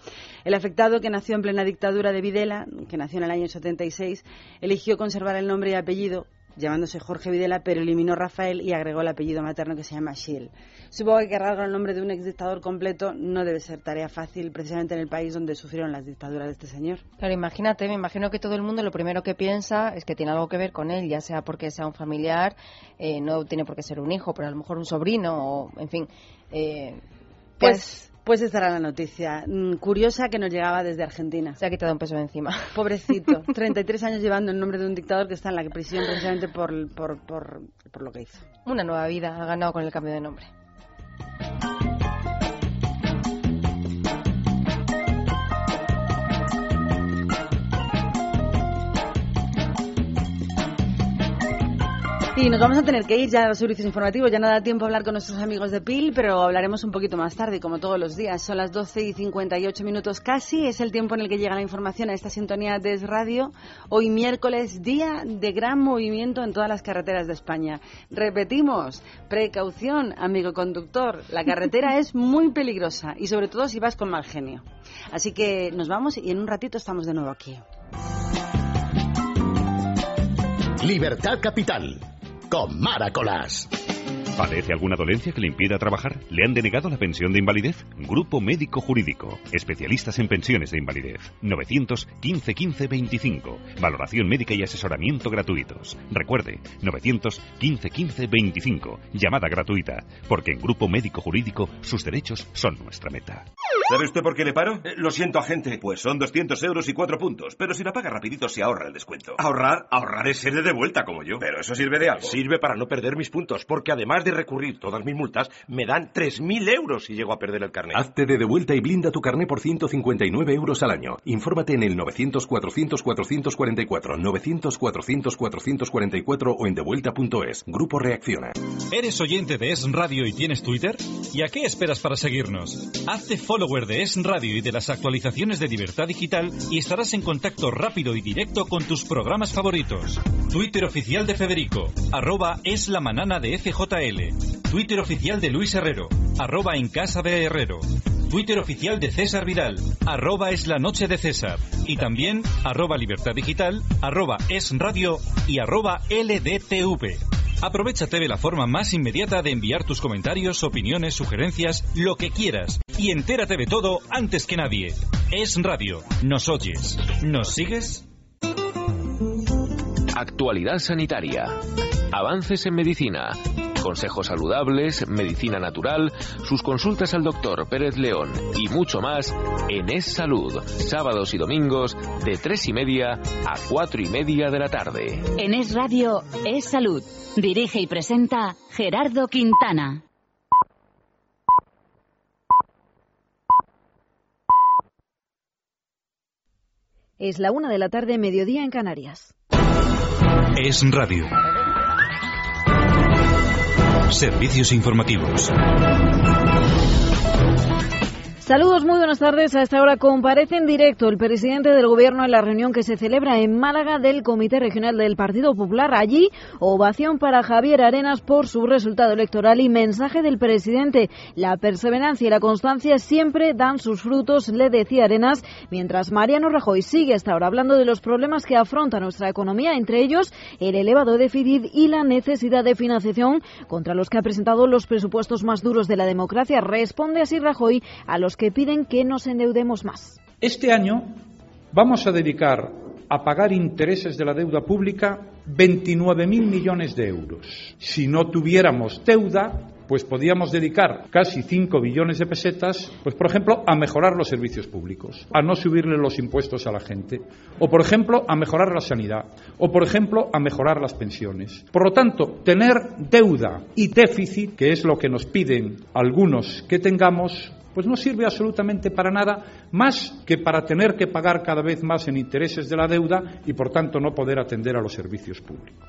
El afectado, que nació en plena dictadura de Videla, que nació en el año 76, eligió conservar el nombre y apellido llamándose Jorge Videla, pero eliminó Rafael y agregó el apellido materno que se llama Schill. Supongo que cargar con el nombre de un exdictador completo no debe ser tarea fácil, precisamente en el país donde sufrieron las dictaduras de este señor. Claro, imagínate, me imagino que todo el mundo lo primero que piensa es que tiene algo que ver con él, ya sea porque sea un familiar, eh, no tiene por qué ser un hijo, pero a lo mejor un sobrino, o en fin. Eh, pues pues esta era la noticia. Mm, curiosa que nos llegaba desde Argentina. Se ha quitado un peso de encima. Pobrecito. 33 años llevando el nombre de un dictador que está en la prisión precisamente por, por, por, por lo que hizo. Una nueva vida ha ganado con el cambio de nombre. Y nos vamos a tener que ir ya a los servicios informativos. Ya no da tiempo a hablar con nuestros amigos de PIL, pero hablaremos un poquito más tarde, como todos los días. Son las 12 y 58 minutos casi. Es el tiempo en el que llega la información a esta sintonía de Radio. Hoy miércoles, día de gran movimiento en todas las carreteras de España. Repetimos, precaución, amigo conductor. La carretera es muy peligrosa y sobre todo si vas con mal genio. Así que nos vamos y en un ratito estamos de nuevo aquí. Libertad Capital con Maracolas. ¿Padece alguna dolencia que le impida trabajar? ¿Le han denegado la pensión de invalidez? Grupo Médico Jurídico. Especialistas en pensiones de invalidez. 915 15 25. Valoración médica y asesoramiento gratuitos. Recuerde, 915 15 25. Llamada gratuita. Porque en Grupo Médico Jurídico sus derechos son nuestra meta. ¿Sabe usted por qué le paro? Eh, lo siento, agente. Pues son 200 euros y 4 puntos. Pero si la paga rapidito se ahorra el descuento. Ahorrar, ahorrar es ser de vuelta como yo. Pero eso sirve de algo. Sirve para no perder mis puntos, porque además de recurrir todas mis multas, me dan 3.000 euros si llego a perder el carnet. Hazte de devuelta y blinda tu carnet por 159 euros al año. Infórmate en el 900-400-444, 900-400-444 o en devuelta.es. Grupo Reacciona. ¿Eres oyente de Es Radio y tienes Twitter? ¿Y a qué esperas para seguirnos? Hazte follower de Es Radio y de las actualizaciones de Libertad Digital y estarás en contacto rápido y directo con tus programas favoritos. Twitter oficial de Federico, arroba es la manana de Twitter oficial de Luis Herrero, arroba en casa de Herrero. Twitter oficial de César Vidal, arroba es la noche de César. Y también arroba libertad digital, arroba es radio y arroba LDTV. Aprovechate de la forma más inmediata de enviar tus comentarios, opiniones, sugerencias, lo que quieras. Y entérate de todo antes que nadie. Es radio. ¿Nos oyes? ¿Nos sigues? Actualidad sanitaria. Avances en medicina. Consejos saludables, medicina natural, sus consultas al doctor Pérez León y mucho más en Es Salud. Sábados y domingos de tres y media a cuatro y media de la tarde. En Es Radio, Es Salud. Dirige y presenta Gerardo Quintana. Es la una de la tarde, mediodía en Canarias. Es Radio. Servicios informativos. Saludos, muy buenas tardes. A esta hora comparece en directo el presidente del Gobierno en la reunión que se celebra en Málaga del Comité Regional del Partido Popular. Allí, ovación para Javier Arenas por su resultado electoral y mensaje del presidente. La perseverancia y la constancia siempre dan sus frutos, le decía Arenas, mientras Mariano Rajoy sigue hasta ahora hablando de los problemas que afronta nuestra economía, entre ellos el elevado déficit y la necesidad de financiación contra los que ha presentado los presupuestos más duros de la democracia. Responde así Rajoy a los que piden que nos endeudemos más. Este año vamos a dedicar a pagar intereses de la deuda pública 29.000 millones de euros. Si no tuviéramos deuda, pues podíamos dedicar casi 5 billones de pesetas, pues por ejemplo, a mejorar los servicios públicos, a no subirle los impuestos a la gente, o por ejemplo, a mejorar la sanidad, o por ejemplo, a mejorar las pensiones. Por lo tanto, tener deuda y déficit, que es lo que nos piden algunos que tengamos, pues no sirve absolutamente para nada más que para tener que pagar cada vez más en intereses de la deuda y por tanto no poder atender a los servicios públicos.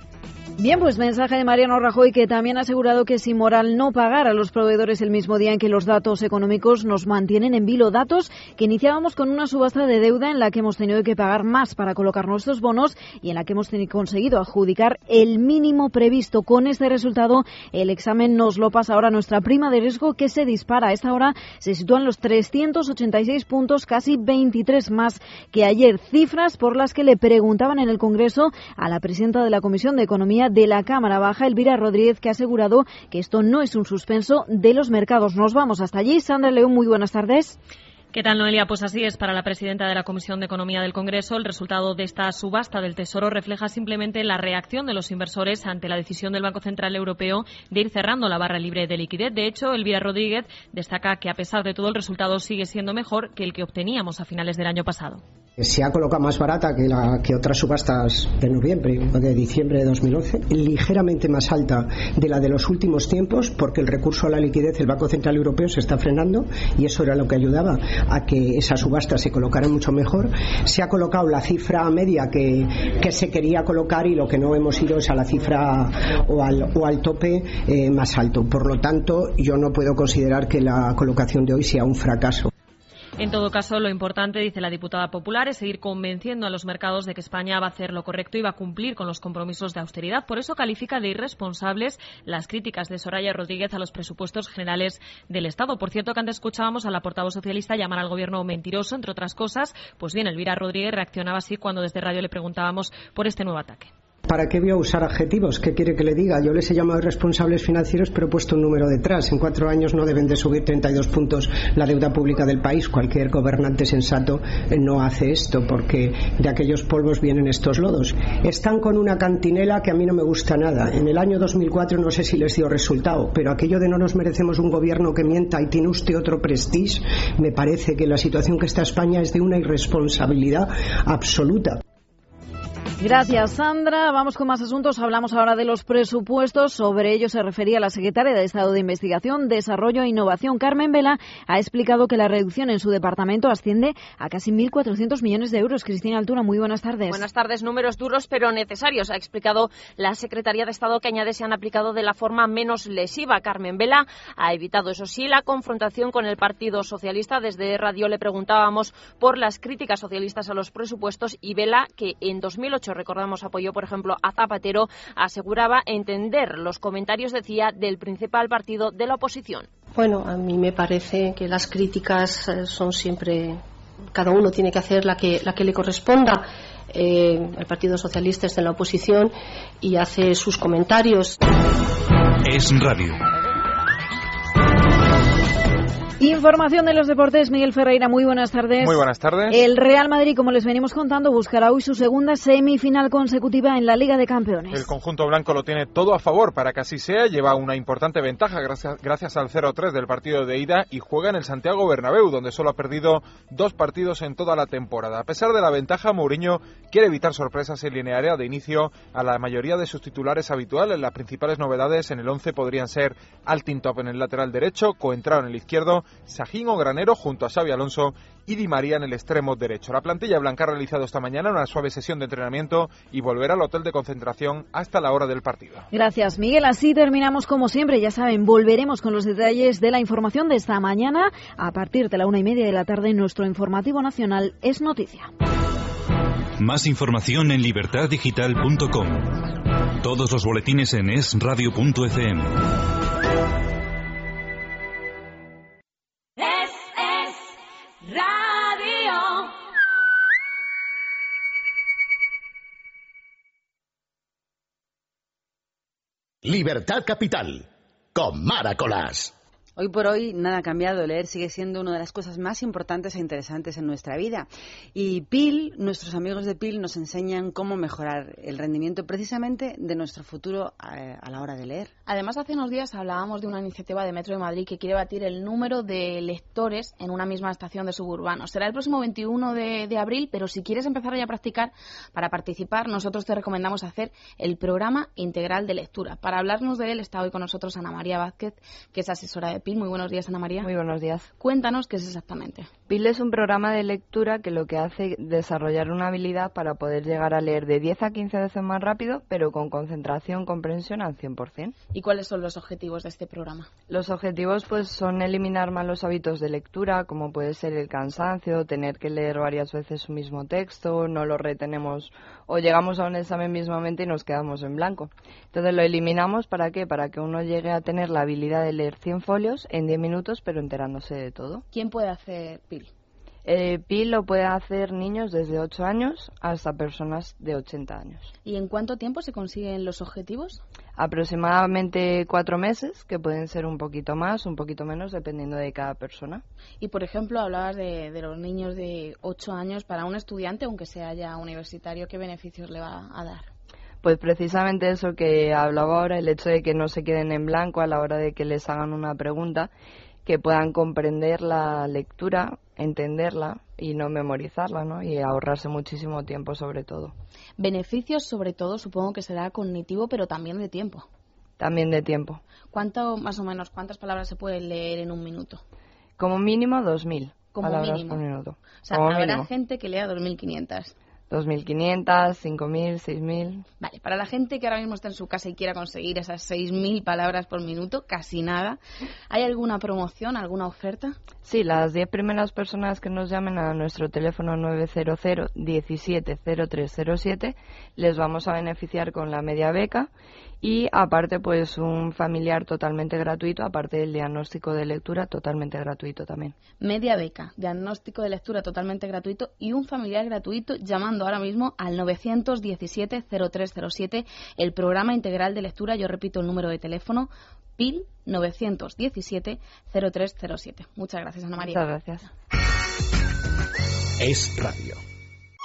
Bien, pues mensaje de Mariano Rajoy que también ha asegurado que es inmoral no pagar a los proveedores el mismo día en que los datos económicos nos mantienen en vilo. Datos que iniciábamos con una subasta de deuda en la que hemos tenido que pagar más para colocar nuestros bonos y en la que hemos conseguido adjudicar el mínimo previsto. Con este resultado, el examen nos lo pasa ahora nuestra prima de riesgo que se dispara. A esta hora se sitúan los 386 puntos, casi 23 más que ayer. Cifras por las que le preguntaban en el Congreso a la presidenta de la Comisión de Economía de la Cámara Baja, Elvira Rodríguez, que ha asegurado que esto no es un suspenso de los mercados. Nos vamos hasta allí. Sandra León, muy buenas tardes. ¿Qué tal, Noelia? Pues así es. Para la presidenta de la Comisión de Economía del Congreso, el resultado de esta subasta del Tesoro refleja simplemente la reacción de los inversores ante la decisión del Banco Central Europeo de ir cerrando la barra libre de liquidez. De hecho, Elvira Rodríguez destaca que, a pesar de todo, el resultado sigue siendo mejor que el que obteníamos a finales del año pasado se ha colocado más barata que, la, que otras subastas de noviembre o de diciembre de 2011, ligeramente más alta de la de los últimos tiempos, porque el recurso a la liquidez del Banco Central Europeo se está frenando y eso era lo que ayudaba a que esa subasta se colocara mucho mejor. Se ha colocado la cifra media que, que se quería colocar y lo que no hemos ido es a la cifra o al, o al tope eh, más alto. Por lo tanto, yo no puedo considerar que la colocación de hoy sea un fracaso. En todo caso, lo importante, dice la diputada popular, es seguir convenciendo a los mercados de que España va a hacer lo correcto y va a cumplir con los compromisos de austeridad. Por eso califica de irresponsables las críticas de Soraya Rodríguez a los presupuestos generales del Estado. Por cierto, que antes escuchábamos a la portavoz socialista llamar al gobierno mentiroso, entre otras cosas. Pues bien, Elvira Rodríguez reaccionaba así cuando desde radio le preguntábamos por este nuevo ataque. ¿Para qué voy a usar adjetivos? ¿Qué quiere que le diga? Yo les he llamado responsables financieros, pero he puesto un número detrás. En cuatro años no deben de subir 32 puntos la deuda pública del país. Cualquier gobernante sensato no hace esto, porque de aquellos polvos vienen estos lodos. Están con una cantinela que a mí no me gusta nada. En el año 2004 no sé si les dio resultado, pero aquello de no nos merecemos un gobierno que mienta y tiene usted otro prestige, me parece que la situación que está España es de una irresponsabilidad absoluta. Gracias, Sandra. Vamos con más asuntos. Hablamos ahora de los presupuestos. Sobre ello se refería la secretaria de Estado de Investigación, Desarrollo e Innovación, Carmen Vela. Ha explicado que la reducción en su departamento asciende a casi 1.400 millones de euros. Cristina Altura, muy buenas tardes. Buenas tardes. Números duros pero necesarios, ha explicado la secretaria de Estado, que añade se han aplicado de la forma menos lesiva. Carmen Vela ha evitado, eso sí, la confrontación con el Partido Socialista. Desde Radio le preguntábamos por las críticas socialistas a los presupuestos y Vela, que en 2008 recordamos, apoyó, por ejemplo, a Zapatero, aseguraba entender los comentarios, decía, del principal partido de la oposición. Bueno, a mí me parece que las críticas eh, son siempre. Cada uno tiene que hacer la que, la que le corresponda. Eh, el Partido Socialista está en la oposición y hace sus comentarios. Es radio. Información de los deportes, Miguel Ferreira, muy buenas tardes. Muy buenas tardes. El Real Madrid, como les venimos contando, buscará hoy su segunda semifinal consecutiva en la Liga de Campeones. El conjunto blanco lo tiene todo a favor para que así sea, lleva una importante ventaja gracias, gracias al 0-3 del partido de ida y juega en el Santiago Bernabéu, donde solo ha perdido dos partidos en toda la temporada. A pesar de la ventaja, Mourinho quiere evitar sorpresas en línea de inicio a la mayoría de sus titulares habituales. Las principales novedades en el 11 podrían ser Altintop en el lateral derecho, Coentrao en el izquierdo, Sajín o Granero junto a Xavi Alonso y Di María en el extremo derecho. La plantilla blanca ha realizado esta mañana una suave sesión de entrenamiento y volverá al hotel de concentración hasta la hora del partido. Gracias, Miguel. Así terminamos como siempre. Ya saben, volveremos con los detalles de la información de esta mañana a partir de la una y media de la tarde. Nuestro informativo nacional es noticia. Más información en libertaddigital.com. Todos los boletines en esradio.fm. Libertad Capital, con Mara Colás. Hoy por hoy nada ha cambiado. Leer sigue siendo una de las cosas más importantes e interesantes en nuestra vida. Y PIL, nuestros amigos de PIL, nos enseñan cómo mejorar el rendimiento precisamente de nuestro futuro a, a la hora de leer. Además, hace unos días hablábamos de una iniciativa de Metro de Madrid que quiere batir el número de lectores en una misma estación de suburbanos. Será el próximo 21 de, de abril, pero si quieres empezar ya a practicar, para participar, nosotros te recomendamos hacer el programa integral de lectura. Para hablarnos de él está hoy con nosotros Ana María Vázquez, que es asesora de PIL. Muy buenos días, Ana María. Muy buenos días. Cuéntanos qué es exactamente. PIL es un programa de lectura que lo que hace es desarrollar una habilidad para poder llegar a leer de 10 a 15 veces más rápido, pero con concentración, comprensión al 100%. ¿Y cuáles son los objetivos de este programa? Los objetivos pues son eliminar malos hábitos de lectura, como puede ser el cansancio, tener que leer varias veces un mismo texto, no lo retenemos o llegamos a un examen mismamente y nos quedamos en blanco. Entonces lo eliminamos para qué? Para que uno llegue a tener la habilidad de leer 100 folios en 10 minutos, pero enterándose de todo. ¿Quién puede hacer PIL? Eh, PIL lo puede hacer niños desde 8 años hasta personas de 80 años. ¿Y en cuánto tiempo se consiguen los objetivos? Aproximadamente cuatro meses, que pueden ser un poquito más, un poquito menos, dependiendo de cada persona. Y, por ejemplo, hablabas de, de los niños de 8 años. Para un estudiante, aunque sea ya universitario, ¿qué beneficios le va a dar? Pues precisamente eso que hablaba ahora, el hecho de que no se queden en blanco a la hora de que les hagan una pregunta, que puedan comprender la lectura, entenderla y no memorizarla, ¿no? Y ahorrarse muchísimo tiempo sobre todo. Beneficios sobre todo supongo que será cognitivo, pero también de tiempo. También de tiempo. ¿Cuánto, más o menos, cuántas palabras se pueden leer en un minuto? Como mínimo 2.000 Como palabras mínimo. por minuto. O sea, Como habrá mínimo. gente que lea 2.500. 2.500, 5.000, 6.000. Vale, para la gente que ahora mismo está en su casa y quiera conseguir esas 6.000 palabras por minuto, casi nada, ¿hay alguna promoción, alguna oferta? Sí, las 10 primeras personas que nos llamen a nuestro teléfono 900 170307 les vamos a beneficiar con la media beca y aparte pues un familiar totalmente gratuito, aparte del diagnóstico de lectura totalmente gratuito también. Media beca, diagnóstico de lectura totalmente gratuito y un familiar gratuito llamando ahora mismo al 917-0307, el programa integral de lectura. Yo repito el número de teléfono, PIL 917-0307. Muchas gracias, Ana María. Muchas gracias. Es radio.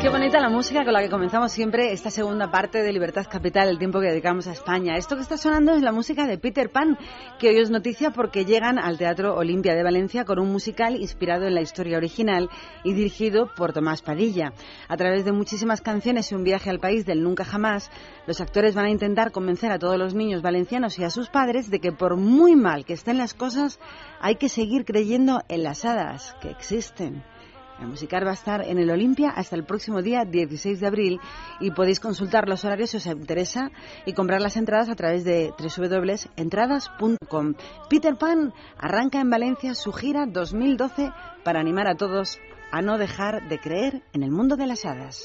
Qué bonita la música con la que comenzamos siempre esta segunda parte de Libertad Capital, el tiempo que dedicamos a España. Esto que está sonando es la música de Peter Pan, que hoy es noticia porque llegan al Teatro Olimpia de Valencia con un musical inspirado en la historia original y dirigido por Tomás Padilla. A través de muchísimas canciones y un viaje al país del nunca jamás, los actores van a intentar convencer a todos los niños valencianos y a sus padres de que por muy mal que estén las cosas, hay que seguir creyendo en las hadas que existen. El musical va a estar en el Olimpia hasta el próximo día 16 de abril y podéis consultar los horarios si os interesa y comprar las entradas a través de www.entradas.com. Peter Pan arranca en Valencia su gira 2012 para animar a todos a no dejar de creer en el mundo de las hadas.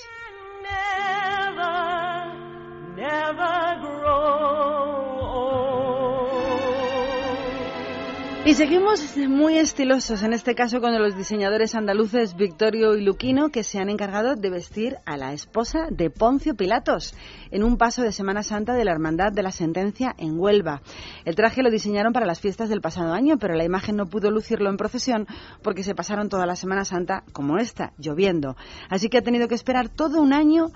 Y seguimos muy estilosos, en este caso con los diseñadores andaluces Victorio y Luquino, que se han encargado de vestir a la esposa de Poncio Pilatos en un paso de Semana Santa de la Hermandad de la Sentencia en Huelva. El traje lo diseñaron para las fiestas del pasado año, pero la imagen no pudo lucirlo en procesión porque se pasaron toda la Semana Santa como esta, lloviendo. Así que ha tenido que esperar todo un año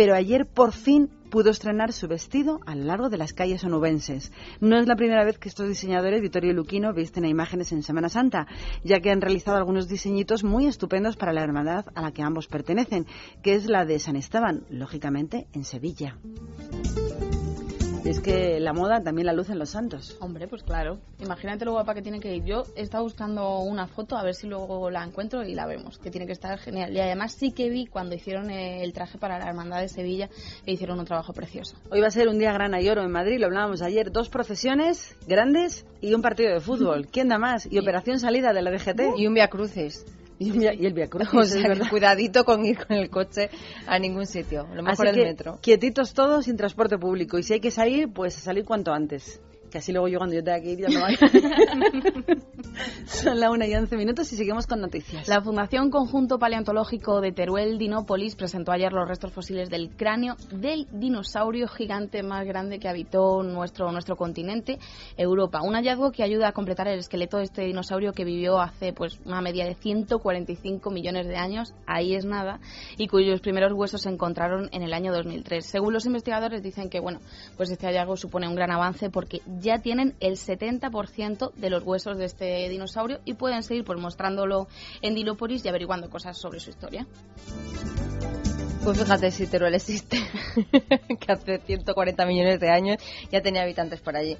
pero ayer por fin pudo estrenar su vestido a lo largo de las calles onubenses. No es la primera vez que estos diseñadores, Vittorio y Luquino, visten a imágenes en Semana Santa, ya que han realizado algunos diseñitos muy estupendos para la hermandad a la que ambos pertenecen, que es la de San Esteban, lógicamente en Sevilla. Es que la moda también la lucen los santos. Hombre, pues claro. Imagínate lo guapa que tiene que ir. Yo he estado buscando una foto, a ver si luego la encuentro y la vemos, que tiene que estar genial. Y además sí que vi cuando hicieron el traje para la Hermandad de Sevilla, que hicieron un trabajo precioso. Hoy va a ser un día gran y oro en Madrid, lo hablábamos ayer. Dos procesiones grandes y un partido de fútbol. ¿Quién da más? Y operación salida de la DGT. Y un Via Crucis. Y, y el Via Crucis, O es sea, que verdad. cuidadito con ir con el coche a ningún sitio. Lo mejor Así el que, metro. quietitos todos sin transporte público. Y si hay que salir, pues salir cuanto antes. Que así luego yo cuando yo tenga que ir ya no vaya. Son la una y once minutos y seguimos con noticias. La Fundación Conjunto Paleontológico de Teruel Dinópolis presentó ayer los restos fósiles del cráneo del dinosaurio gigante más grande que habitó nuestro, nuestro continente, Europa. Un hallazgo que ayuda a completar el esqueleto de este dinosaurio que vivió hace pues una media de 145 millones de años, ahí es nada, y cuyos primeros huesos se encontraron en el año 2003. Según los investigadores dicen que bueno, pues este hallazgo supone un gran avance porque ya tienen el 70% de los huesos de este dinosaurio y pueden seguir pues mostrándolo en Dinópolis y averiguando cosas sobre su historia. Pues fíjate si Teruel existe, que hace 140 millones de años ya tenía habitantes por allí.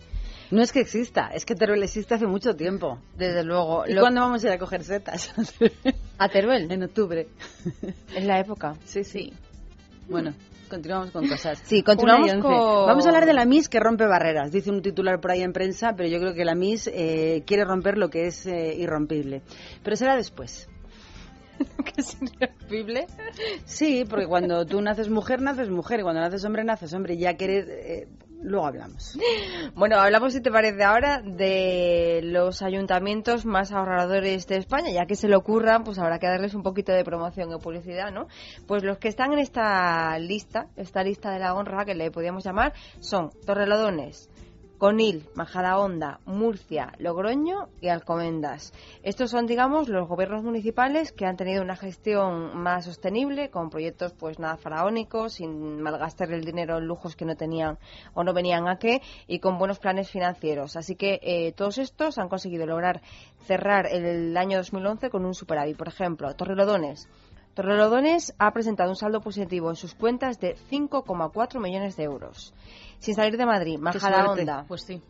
No es que exista, es que Teruel existe hace mucho tiempo. Desde luego. ¿Y Lo- cuándo vamos a ir a coger setas? ¿A Teruel? En octubre. Es la época. Sí, sí. Bueno, continuamos con cosas. Sí, continuamos con- Vamos a hablar de la Miss que rompe barreras. Dice un titular por ahí en prensa, pero yo creo que la Miss eh, quiere romper lo que es eh, irrompible. Pero será después. ¿Que es irrompible? Sí, porque cuando tú naces mujer, naces mujer. Y cuando naces hombre, naces hombre. Ya querer... eh, luego hablamos. Bueno, hablamos, si te parece ahora, de los ayuntamientos más ahorradores de España. Ya que se le ocurran, pues habrá que darles un poquito de promoción y publicidad, ¿no? Pues los que están en esta lista, esta lista de la honra que le podíamos llamar, son Torrelodones, Conil, Majadahonda, Murcia, Logroño y Alcomendas. Estos son, digamos, los gobiernos municipales que han tenido una gestión más sostenible, con proyectos pues nada faraónicos, sin malgastar el dinero en lujos que no tenían o no venían a qué, y con buenos planes financieros. Así que eh, todos estos han conseguido lograr cerrar el año 2011 con un superávit. Por ejemplo, Torrelodones. Torrelodones ha presentado un saldo positivo en sus cuentas de 5,4 millones de euros. Sin salir de Madrid, Majadahonda. Pues sí.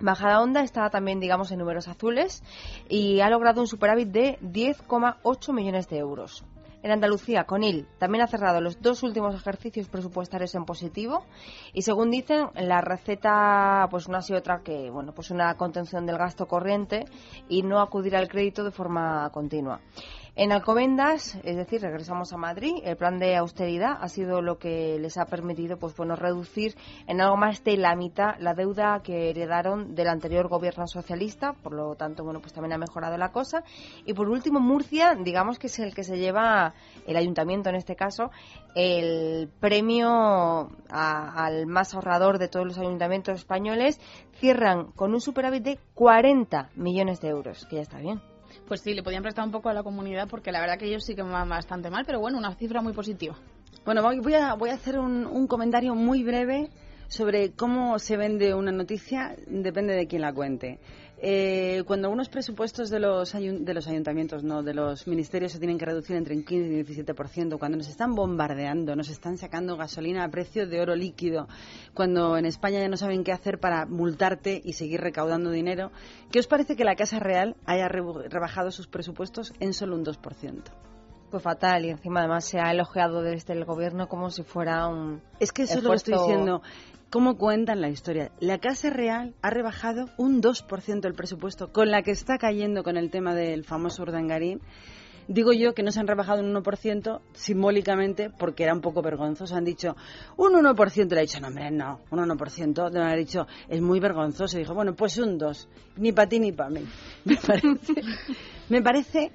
Majadahonda está también, digamos, en números azules y ha logrado un superávit de 10,8 millones de euros. En Andalucía, Conil también ha cerrado los dos últimos ejercicios presupuestarios en positivo y según dicen, la receta pues no ha sido otra que, bueno, pues una contención del gasto corriente y no acudir al crédito de forma continua. En Alcobendas, es decir, regresamos a Madrid, el plan de austeridad ha sido lo que les ha permitido pues bueno, reducir en algo más de la mitad la deuda que heredaron del anterior gobierno socialista, por lo tanto, bueno, pues también ha mejorado la cosa. Y por último, Murcia, digamos que es el que se lleva el ayuntamiento en este caso, el premio a- al más ahorrador de todos los ayuntamientos españoles, cierran con un superávit de 40 millones de euros, que ya está bien. Pues sí, le podían prestar un poco a la comunidad porque la verdad que ellos sí que van bastante mal, pero bueno, una cifra muy positiva. Bueno, voy a, voy a hacer un, un comentario muy breve sobre cómo se vende una noticia, depende de quién la cuente. Eh, cuando algunos presupuestos de los, de los ayuntamientos, no, de los ministerios se tienen que reducir entre un 15 y un 17%, cuando nos están bombardeando, nos están sacando gasolina a precio de oro líquido, cuando en España ya no saben qué hacer para multarte y seguir recaudando dinero, ¿qué os parece que la Casa Real haya rebajado sus presupuestos en solo un 2%? Pues fatal, y encima además se ha elogiado desde el gobierno como si fuera un. Es que eso es lo que estoy diciendo. ¿Cómo cuentan la historia? La Casa Real ha rebajado un 2% el presupuesto, con la que está cayendo con el tema del famoso Urdangarín. Digo yo que no se han rebajado un 1% simbólicamente porque era un poco vergonzoso. Han dicho un 1%. Le ha dicho, no, hombre, no, un 1%. Le han dicho, es muy vergonzoso. Y dijo, bueno, pues un 2. Ni para ti ni para mí. Me parece, me parece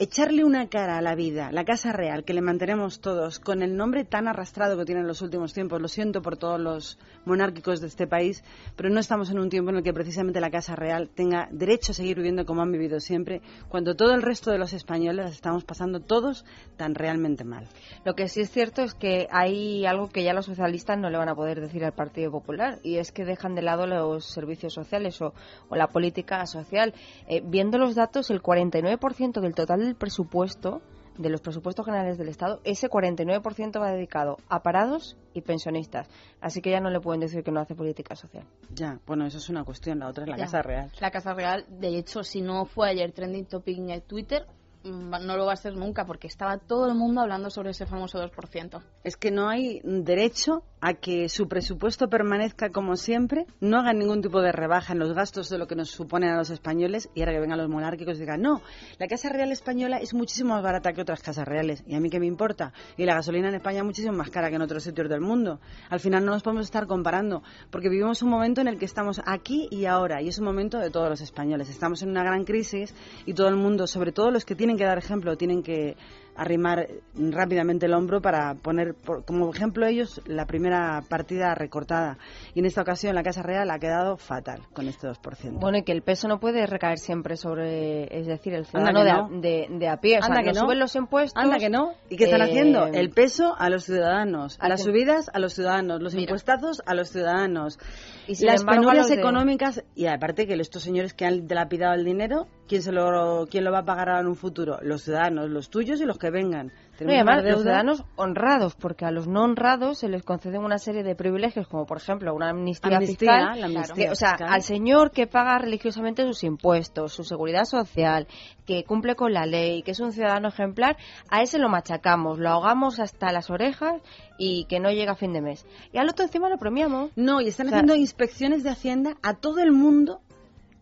echarle una cara a la vida, la Casa Real, que le mantenemos todos, con el nombre tan arrastrado que tiene en los últimos tiempos, lo siento por todos los monárquicos de este país, pero no estamos en un tiempo en el que precisamente la Casa Real tenga derecho a seguir viviendo como han vivido siempre, cuando todo el resto de los españoles las estamos pasando todos tan realmente mal. Lo que sí es cierto es que hay algo que ya los socialistas no le van a poder decir al Partido Popular, y es que dejan de lado los servicios sociales o, o la política social. Eh, viendo los datos, el 49% del total del presupuesto, de los presupuestos generales del Estado, ese 49% va dedicado a parados y pensionistas. Así que ya no le pueden decir que no hace política social. Ya, bueno, eso es una cuestión, la otra es la Ya. Casa Real. La Casa Real, de hecho, si no fue ayer trending topic en Twitter, mm, no lo va a ser nunca porque estaba todo el mundo hablando sobre ese famoso 2%. Es que no hay derecho a que su presupuesto permanezca como siempre, no hagan ningún tipo de rebaja en los gastos de lo que nos suponen a los españoles y ahora que vengan los monárquicos y digan, no, la Casa Real española es muchísimo más barata que otras casas reales y a mí qué me importa. Y la gasolina en España es muchísimo más cara que en otros sitios del mundo. Al final no nos podemos estar comparando porque vivimos un momento en el que estamos aquí y ahora y es un momento de todos los españoles. Estamos en una gran crisis y todo el mundo, sobre todo los que tienen que dar ejemplo, tienen que arrimar rápidamente el hombro para poner por- como ejemplo ellos la primera partida recortada. Y en esta ocasión la Casa Real ha quedado fatal con este 2%. Bueno, y que el peso no puede recaer siempre sobre, es decir, el ciudadano de, no. a, de, de a pie. O sea, Anda que no. suben los impuestos. Anda que no. ¿Y qué están eh, haciendo? El peso a los ciudadanos, Al las subidas a los ciudadanos, los impuestazos a los ciudadanos, Y las a penurias de- económicas y aparte que estos señores que han dilapidado el dinero, ¿quién se lo quién lo va a pagar ahora en un futuro? Los ciudadanos, los tuyos y los que vengan. No, y además, más los ciudadanos honrados, porque a los no honrados se les conceden una serie de privilegios, como por ejemplo una amnistía, Amnistía, fiscal. la amnistía que, o sea, fiscal. al señor que paga religiosamente sus impuestos, su seguridad social, que cumple con la ley, que es un ciudadano ejemplar, a ese lo machacamos, lo ahogamos hasta las orejas y que no llega a fin de mes. Y al otro encima lo premiamos. No, y están O sea, haciendo inspecciones de Hacienda a todo el mundo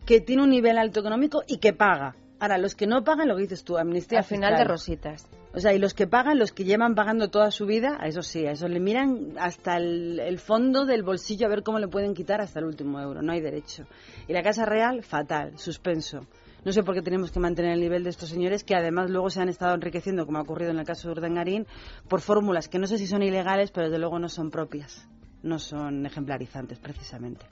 que tiene un nivel alto económico y que paga. Ahora, los que no pagan, lo que dices tú, amnistía Al final fiscal. de rositas. O sea, y los que pagan, los que llevan pagando toda su vida, a eso sí, a eso le miran hasta el, el fondo del bolsillo a ver cómo le pueden quitar hasta el último euro. No hay derecho. Y la Casa Real, fatal, suspenso. No sé por qué tenemos que mantener el nivel de estos señores que además luego se han estado enriqueciendo, como ha ocurrido en el caso de Urdangarín, por fórmulas que no sé si son ilegales, pero desde luego no son propias. No son ejemplarizantes, precisamente.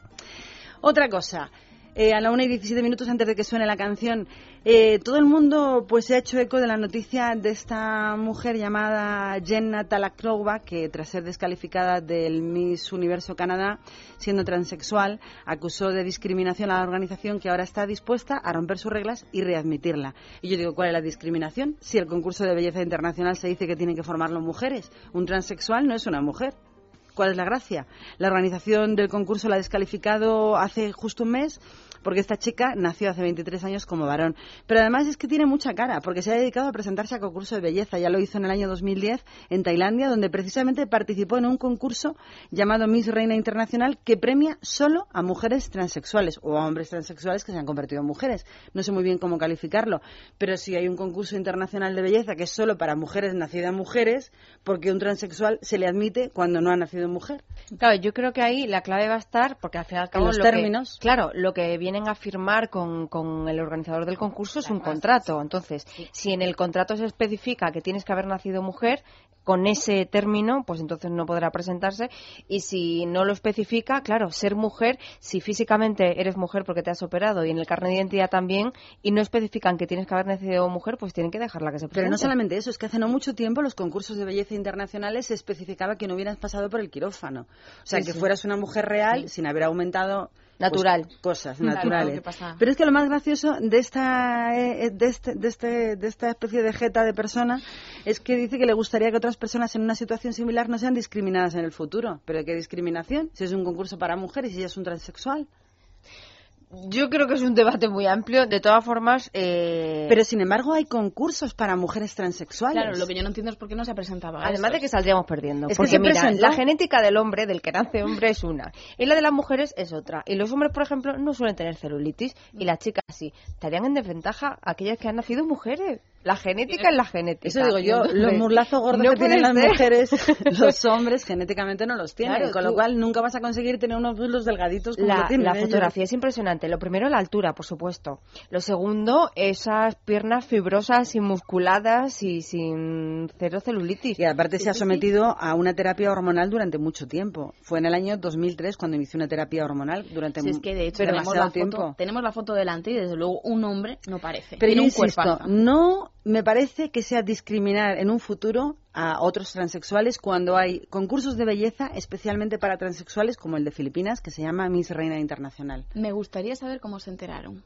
Otra cosa, eh, a la una y 17 minutos antes de que suene la canción, eh, todo el mundo pues se ha hecho eco de la noticia de esta mujer llamada Jenna Talakrova, que tras ser descalificada del Miss Universo Canadá, siendo transexual, acusó de discriminación a la organización que ahora está dispuesta a romper sus reglas y readmitirla. Y yo digo, ¿cuál es la discriminación? Si el concurso de belleza internacional se dice que tienen que formarlo mujeres, un transexual no es una mujer. ¿Cuál es la gracia? La organización del concurso la ha descalificado hace justo un mes porque esta chica nació hace 23 años como varón. Pero además es que tiene mucha cara, porque se ha dedicado a presentarse a concurso de belleza. Ya lo hizo en el año 2010 en Tailandia, donde precisamente participó en un concurso llamado Miss Reina Internacional que premia solo a mujeres transexuales o a hombres transexuales que se han convertido en mujeres. No sé muy bien cómo calificarlo, pero si hay un concurso internacional de belleza que es solo para mujeres nacidas mujeres, porque un transexual se le admite cuando no ha nacido mujer. Claro, yo creo que ahí la clave va a estar, porque al fin y al cabo los lo que- términos. claro, lo que vienen a firmar con, con el organizador del concurso es un contrato. Entonces, si en el contrato se especifica que tienes que haber nacido mujer, con ese término, pues entonces no podrá presentarse. Y si no lo especifica, claro, ser mujer, si físicamente eres mujer porque te has operado y en el carnet de identidad también, y no especifican que tienes que haber nacido mujer, pues tienen que dejarla que se presente. Pero no solamente eso, es que hace no mucho tiempo los concursos de belleza internacionales se especificaba que no hubieras pasado por el quirófano. O sea, Sí, que sí. fueras una mujer real sin haber aumentado pues, Natural. cosas Claro, naturales. Pero es que lo más gracioso de esta eh, de este, de este de esta especie de jeta de persona es que dice que le gustaría que otras personas en una situación similar no sean discriminadas en el futuro. Pero ¿qué discriminación? Si es un concurso para mujeres y ella es un transexual. Yo creo que es un debate muy amplio. De todas formas, eh, Pero sin embargo hay concursos para mujeres transexuales. Claro, lo que yo no entiendo es por qué no se presentaba a Además de que saldríamos perdiendo. Es que porque se mira, presentó- la genética del hombre, del que nace hombre, es una. Y la de las mujeres es otra. Y los hombres, por ejemplo, no suelen tener celulitis. Y las chicas sí. Estarían en desventaja aquellas que han nacido mujeres. La genética es la genética. Eso digo yo, los murlazos gordos No que tienen las mujeres, los hombres genéticamente no los tienen, Claro, con lo cual nunca vas a conseguir tener unos muslos delgaditos como La, tienen la ellos. fotografía es impresionante. Lo primero, la altura, por supuesto. Lo segundo, esas piernas fibrosas y musculadas y sin cero celulitis. Y aparte se ha sometido a una terapia hormonal durante mucho tiempo. Fue en el año 2003 cuando inició una terapia hormonal durante Si es que de hecho tenemos la, foto, tiempo. tenemos la foto delante y desde luego un hombre no parece. Pero Tiene yo un insisto, no me parece que sea discriminar en un futuro a otros transexuales cuando hay concursos de belleza especialmente para transexuales como el de Filipinas que se llama Miss Reina Internacional. Me gustaría saber cómo se enteraron.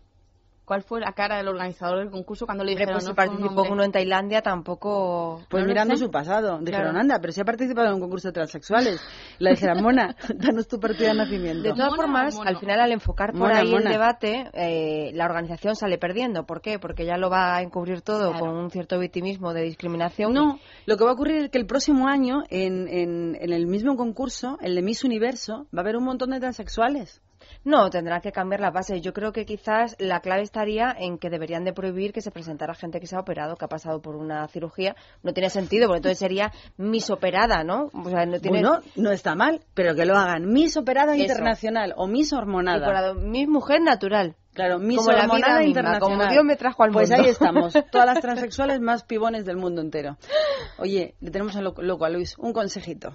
¿Cuál fue la cara del organizador del concurso cuando le dijeron pues si no fue un participó uno en Tailandia tampoco... Pues no mirando sé. su pasado, dijeron, Claro. anda, pero si ha participado en un concurso de transexuales. Le dijeron, Mona, danos tu partida de nacimiento. De todas formas, al final, al enfocar por Mona, ahí mona. el debate, eh, la organización sale perdiendo. ¿Por qué? Porque ya lo va a encubrir todo con un cierto victimismo de discriminación. No, lo que va a ocurrir es que el próximo año, en, en, en el mismo concurso, el de Miss Universo, va a haber un montón de transexuales. No, tendrán que cambiar las bases. Yo creo que quizás la clave estaría en que deberían de prohibir que se presentara gente que se ha operado, que ha pasado por una cirugía. No tiene sentido, porque entonces sería misoperada, ¿no? O sea, no tiene... Bueno, no está mal, pero que lo hagan Miss Operada Eso. Internacional o Miss Hormonada. Incorporado. Mi mujer natural. Claro, Como la vida misma, Internacional. como Dios me trajo al Pues mundo. ahí estamos, todas las transexuales más pibones del mundo entero. Oye, le tenemos a loco, loco a Luis, un consejito.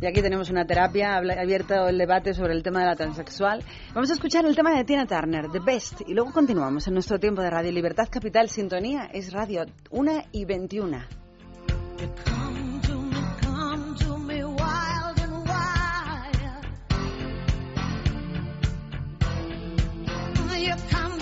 Y aquí tenemos una terapia, abierto el debate sobre el tema de la transexual. Vamos a escuchar el tema de Tina Turner, The Best, y luego continuamos en nuestro tiempo de Radio Libertad Capital. Sintonía es Radio 1 y 21. Come to me wild and wild. You come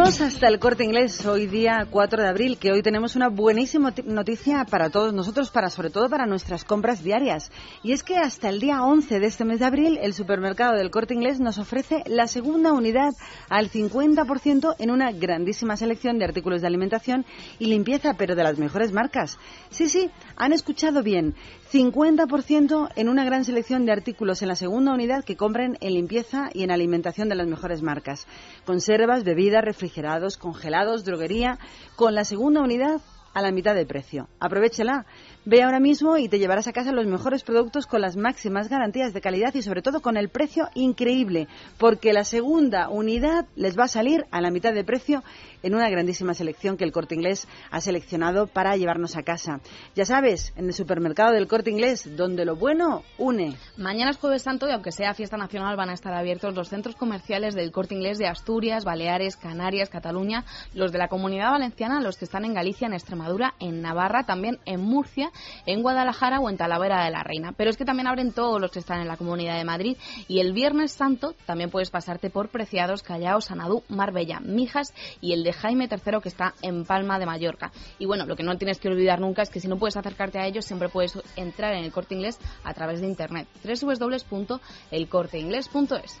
vamos hasta el corte inglés hoy día 4 de abril, que hoy tenemos una buenísima ti- noticia para todos nosotros, para sobre todo para nuestras compras diarias. Y es que hasta el día 11 de este mes de abril, el supermercado del corte inglés nos ofrece la segunda unidad al 50% en una grandísima selección de artículos de alimentación y limpieza, pero de las mejores marcas. Sí, sí, han escuchado bien. 50% en una gran selección de artículos en la segunda unidad que compren en limpieza y en alimentación de las mejores marcas. Conservas, bebidas, refrigerados, congelados, droguería, con la segunda unidad a la mitad de precio. Aprovechela. Ve ahora mismo y te llevarás a casa los mejores productos con las máximas garantías de calidad y sobre todo con el precio increíble, porque la segunda unidad les va a salir a la mitad de precio en una grandísima selección que el Corte Inglés ha seleccionado para llevarnos a casa. Ya sabes, en el supermercado del Corte Inglés, donde lo bueno une. Mañana es Jueves Santo y aunque sea fiesta nacional van a estar abiertos los centros comerciales del Corte Inglés de Asturias, Baleares, Canarias, Cataluña, los de la Comunidad Valenciana, los que están en Galicia, en Extremadura, en Navarra, también en Murcia, en Guadalajara o en Talavera de la Reina. Pero es que también abren todos los que están en la Comunidad de Madrid y el Viernes Santo también puedes pasarte por Preciados, Callao, Sanadú, Marbella, Mijas y el de Jaime III que está en Palma de Mallorca. Y bueno, lo que no tienes que olvidar nunca es que si no puedes acercarte a ellos, siempre puedes entrar en el corte inglés a través de internet. www.elcorteinglés.es.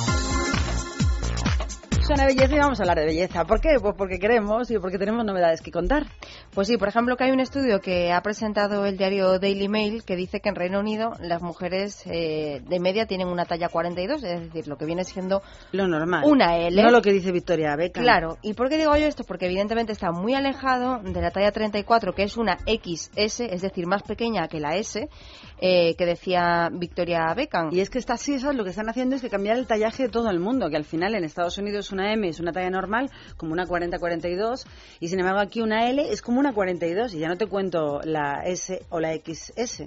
Suena belleza y vamos a hablar de belleza. ¿Por qué? Pues porque queremos y porque tenemos novedades que contar. Pues sí, por ejemplo, que hay un estudio que ha presentado el diario Daily Mail que dice que en Reino Unido las mujeres eh, de media tienen una talla 42, es decir, lo que viene siendo lo normal. Una L. No lo que dice Victoria Beckham. Claro. ¿Y por qué digo yo esto? Porque evidentemente está muy alejado de la talla 34, que es una XS, es decir, más pequeña que la S, eh, que decía Victoria Beckham. Y es que estas esas lo que están haciendo es que cambiar el tallaje de todo el mundo, que al final en Estados Unidos una M es una talla normal, como una 40-42, y sin embargo aquí una L es como una 42, y ya no te cuento la S o la XS.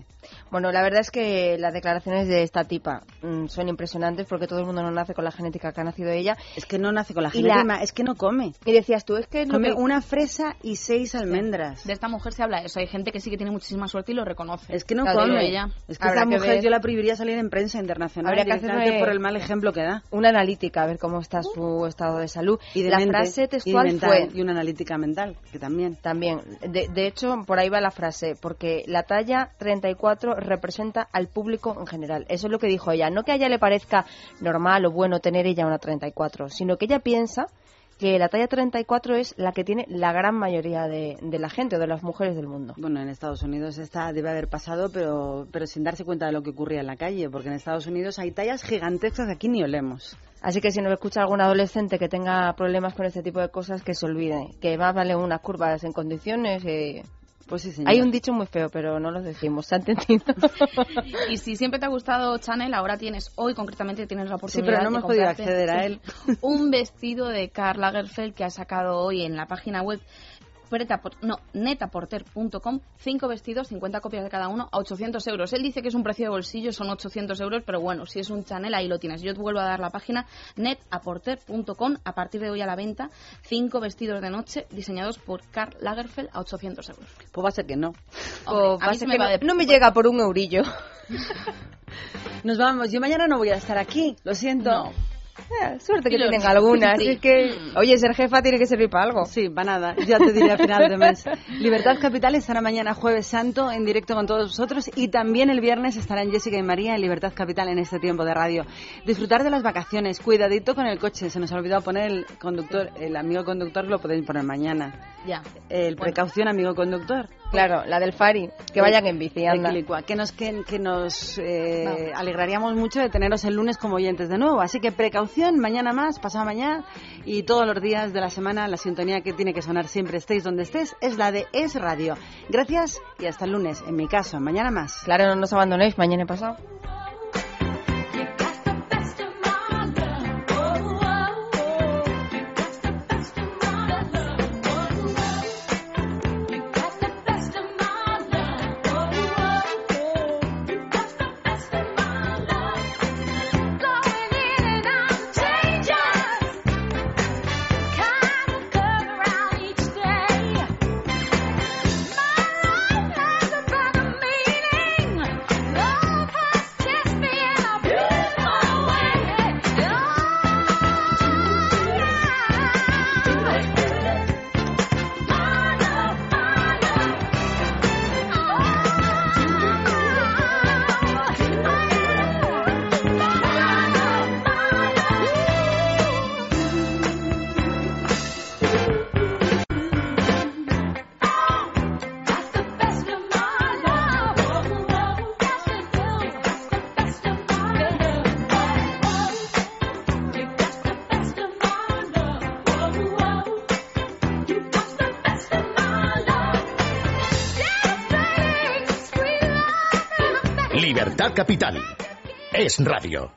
Bueno, la verdad es que las declaraciones de esta tipa mm, son impresionantes porque todo el mundo no nace con la genética que ha nacido ella. Es que no nace con la Y la- genética, es que no come. Y decías tú, es que Come que- una fresa y seis almendras. De esta mujer se habla eso. Hay gente que sí que tiene muchísima suerte y lo reconoce. Es que no Claro, come. ella. Es que Habrá esta que mujer ver. yo la prohibiría salir en prensa internacional Habría que hacerle por el mal ejemplo que da. una analítica a ver cómo está su estado de salud. Y de la mente, frase y textual mental, fue y una analítica mental, que también. También. De, de hecho, por ahí va la frase, porque la talla 34 representa al público en general. Eso es lo que dijo ella. No que a ella le parezca normal o bueno tener ella una 34, sino que ella piensa que la talla 34 es la que tiene la gran mayoría de, de la gente o de las mujeres del mundo. Bueno, en Estados Unidos esta debe haber pasado, pero, pero sin darse cuenta de lo que ocurría en la calle, porque en Estados Unidos hay tallas gigantescas que aquí ni olemos. Así que si nos escucha algún adolescente que tenga problemas con este tipo de cosas, que se olvide. Que más vale unas curvas en condiciones. eh, Pues sí, señor. Hay un dicho muy feo, pero no lo decimos. ¿Se ha entendido? Y si siempre te ha gustado Chanel, ahora tienes, hoy concretamente tienes la Sí, oportunidad pero no de hemos podido acceder a sí, él. Un vestido de Karl Lagerfeld que ha sacado hoy en la página web No, netaporter.com, cinco vestidos, 50 copias de cada uno, a 800 euros. Él dice que es un precio de bolsillo, son 800 euros, pero bueno, si es un Chanel, ahí lo tienes. Yo te vuelvo a dar la página netaporter.com, a partir de hoy a la venta, cinco vestidos de noche diseñados por Karl Lagerfeld a 800 euros. Pues va a ser que no. Hombre, O a mí se me que va no, de- no me llega por un eurillo. Nos vamos. Yo mañana no voy a estar aquí, lo siento. Eh, Suerte que tienen algunas. Sí. Es que, oye, ser jefa tiene que servir para algo. Sí, para nada. Ya te diré a final de mes. Libertad Capital estará mañana jueves santo en directo con todos vosotros y también el viernes estarán Jessica y María en Libertad Capital en este tiempo de radio. Disfrutar de las vacaciones, cuidadito con el coche. Se nos ha olvidado poner el conductor, el amigo conductor lo podéis poner mañana. Ya. El precaución amigo conductor. Claro, la del Fari. Que vayan en bici, anda. Que nos, que, que nos eh, alegraríamos mucho de teneros el lunes como oyentes de nuevo. Así que precaución, mañana más, pasado mañana y todos los días de la semana la sintonía que tiene que sonar siempre estéis donde estés es la de Es Radio. Gracias y hasta el lunes. En mi caso, mañana más. Claro, no nos abandonéis. Mañana he pasado. Capital. Es radio.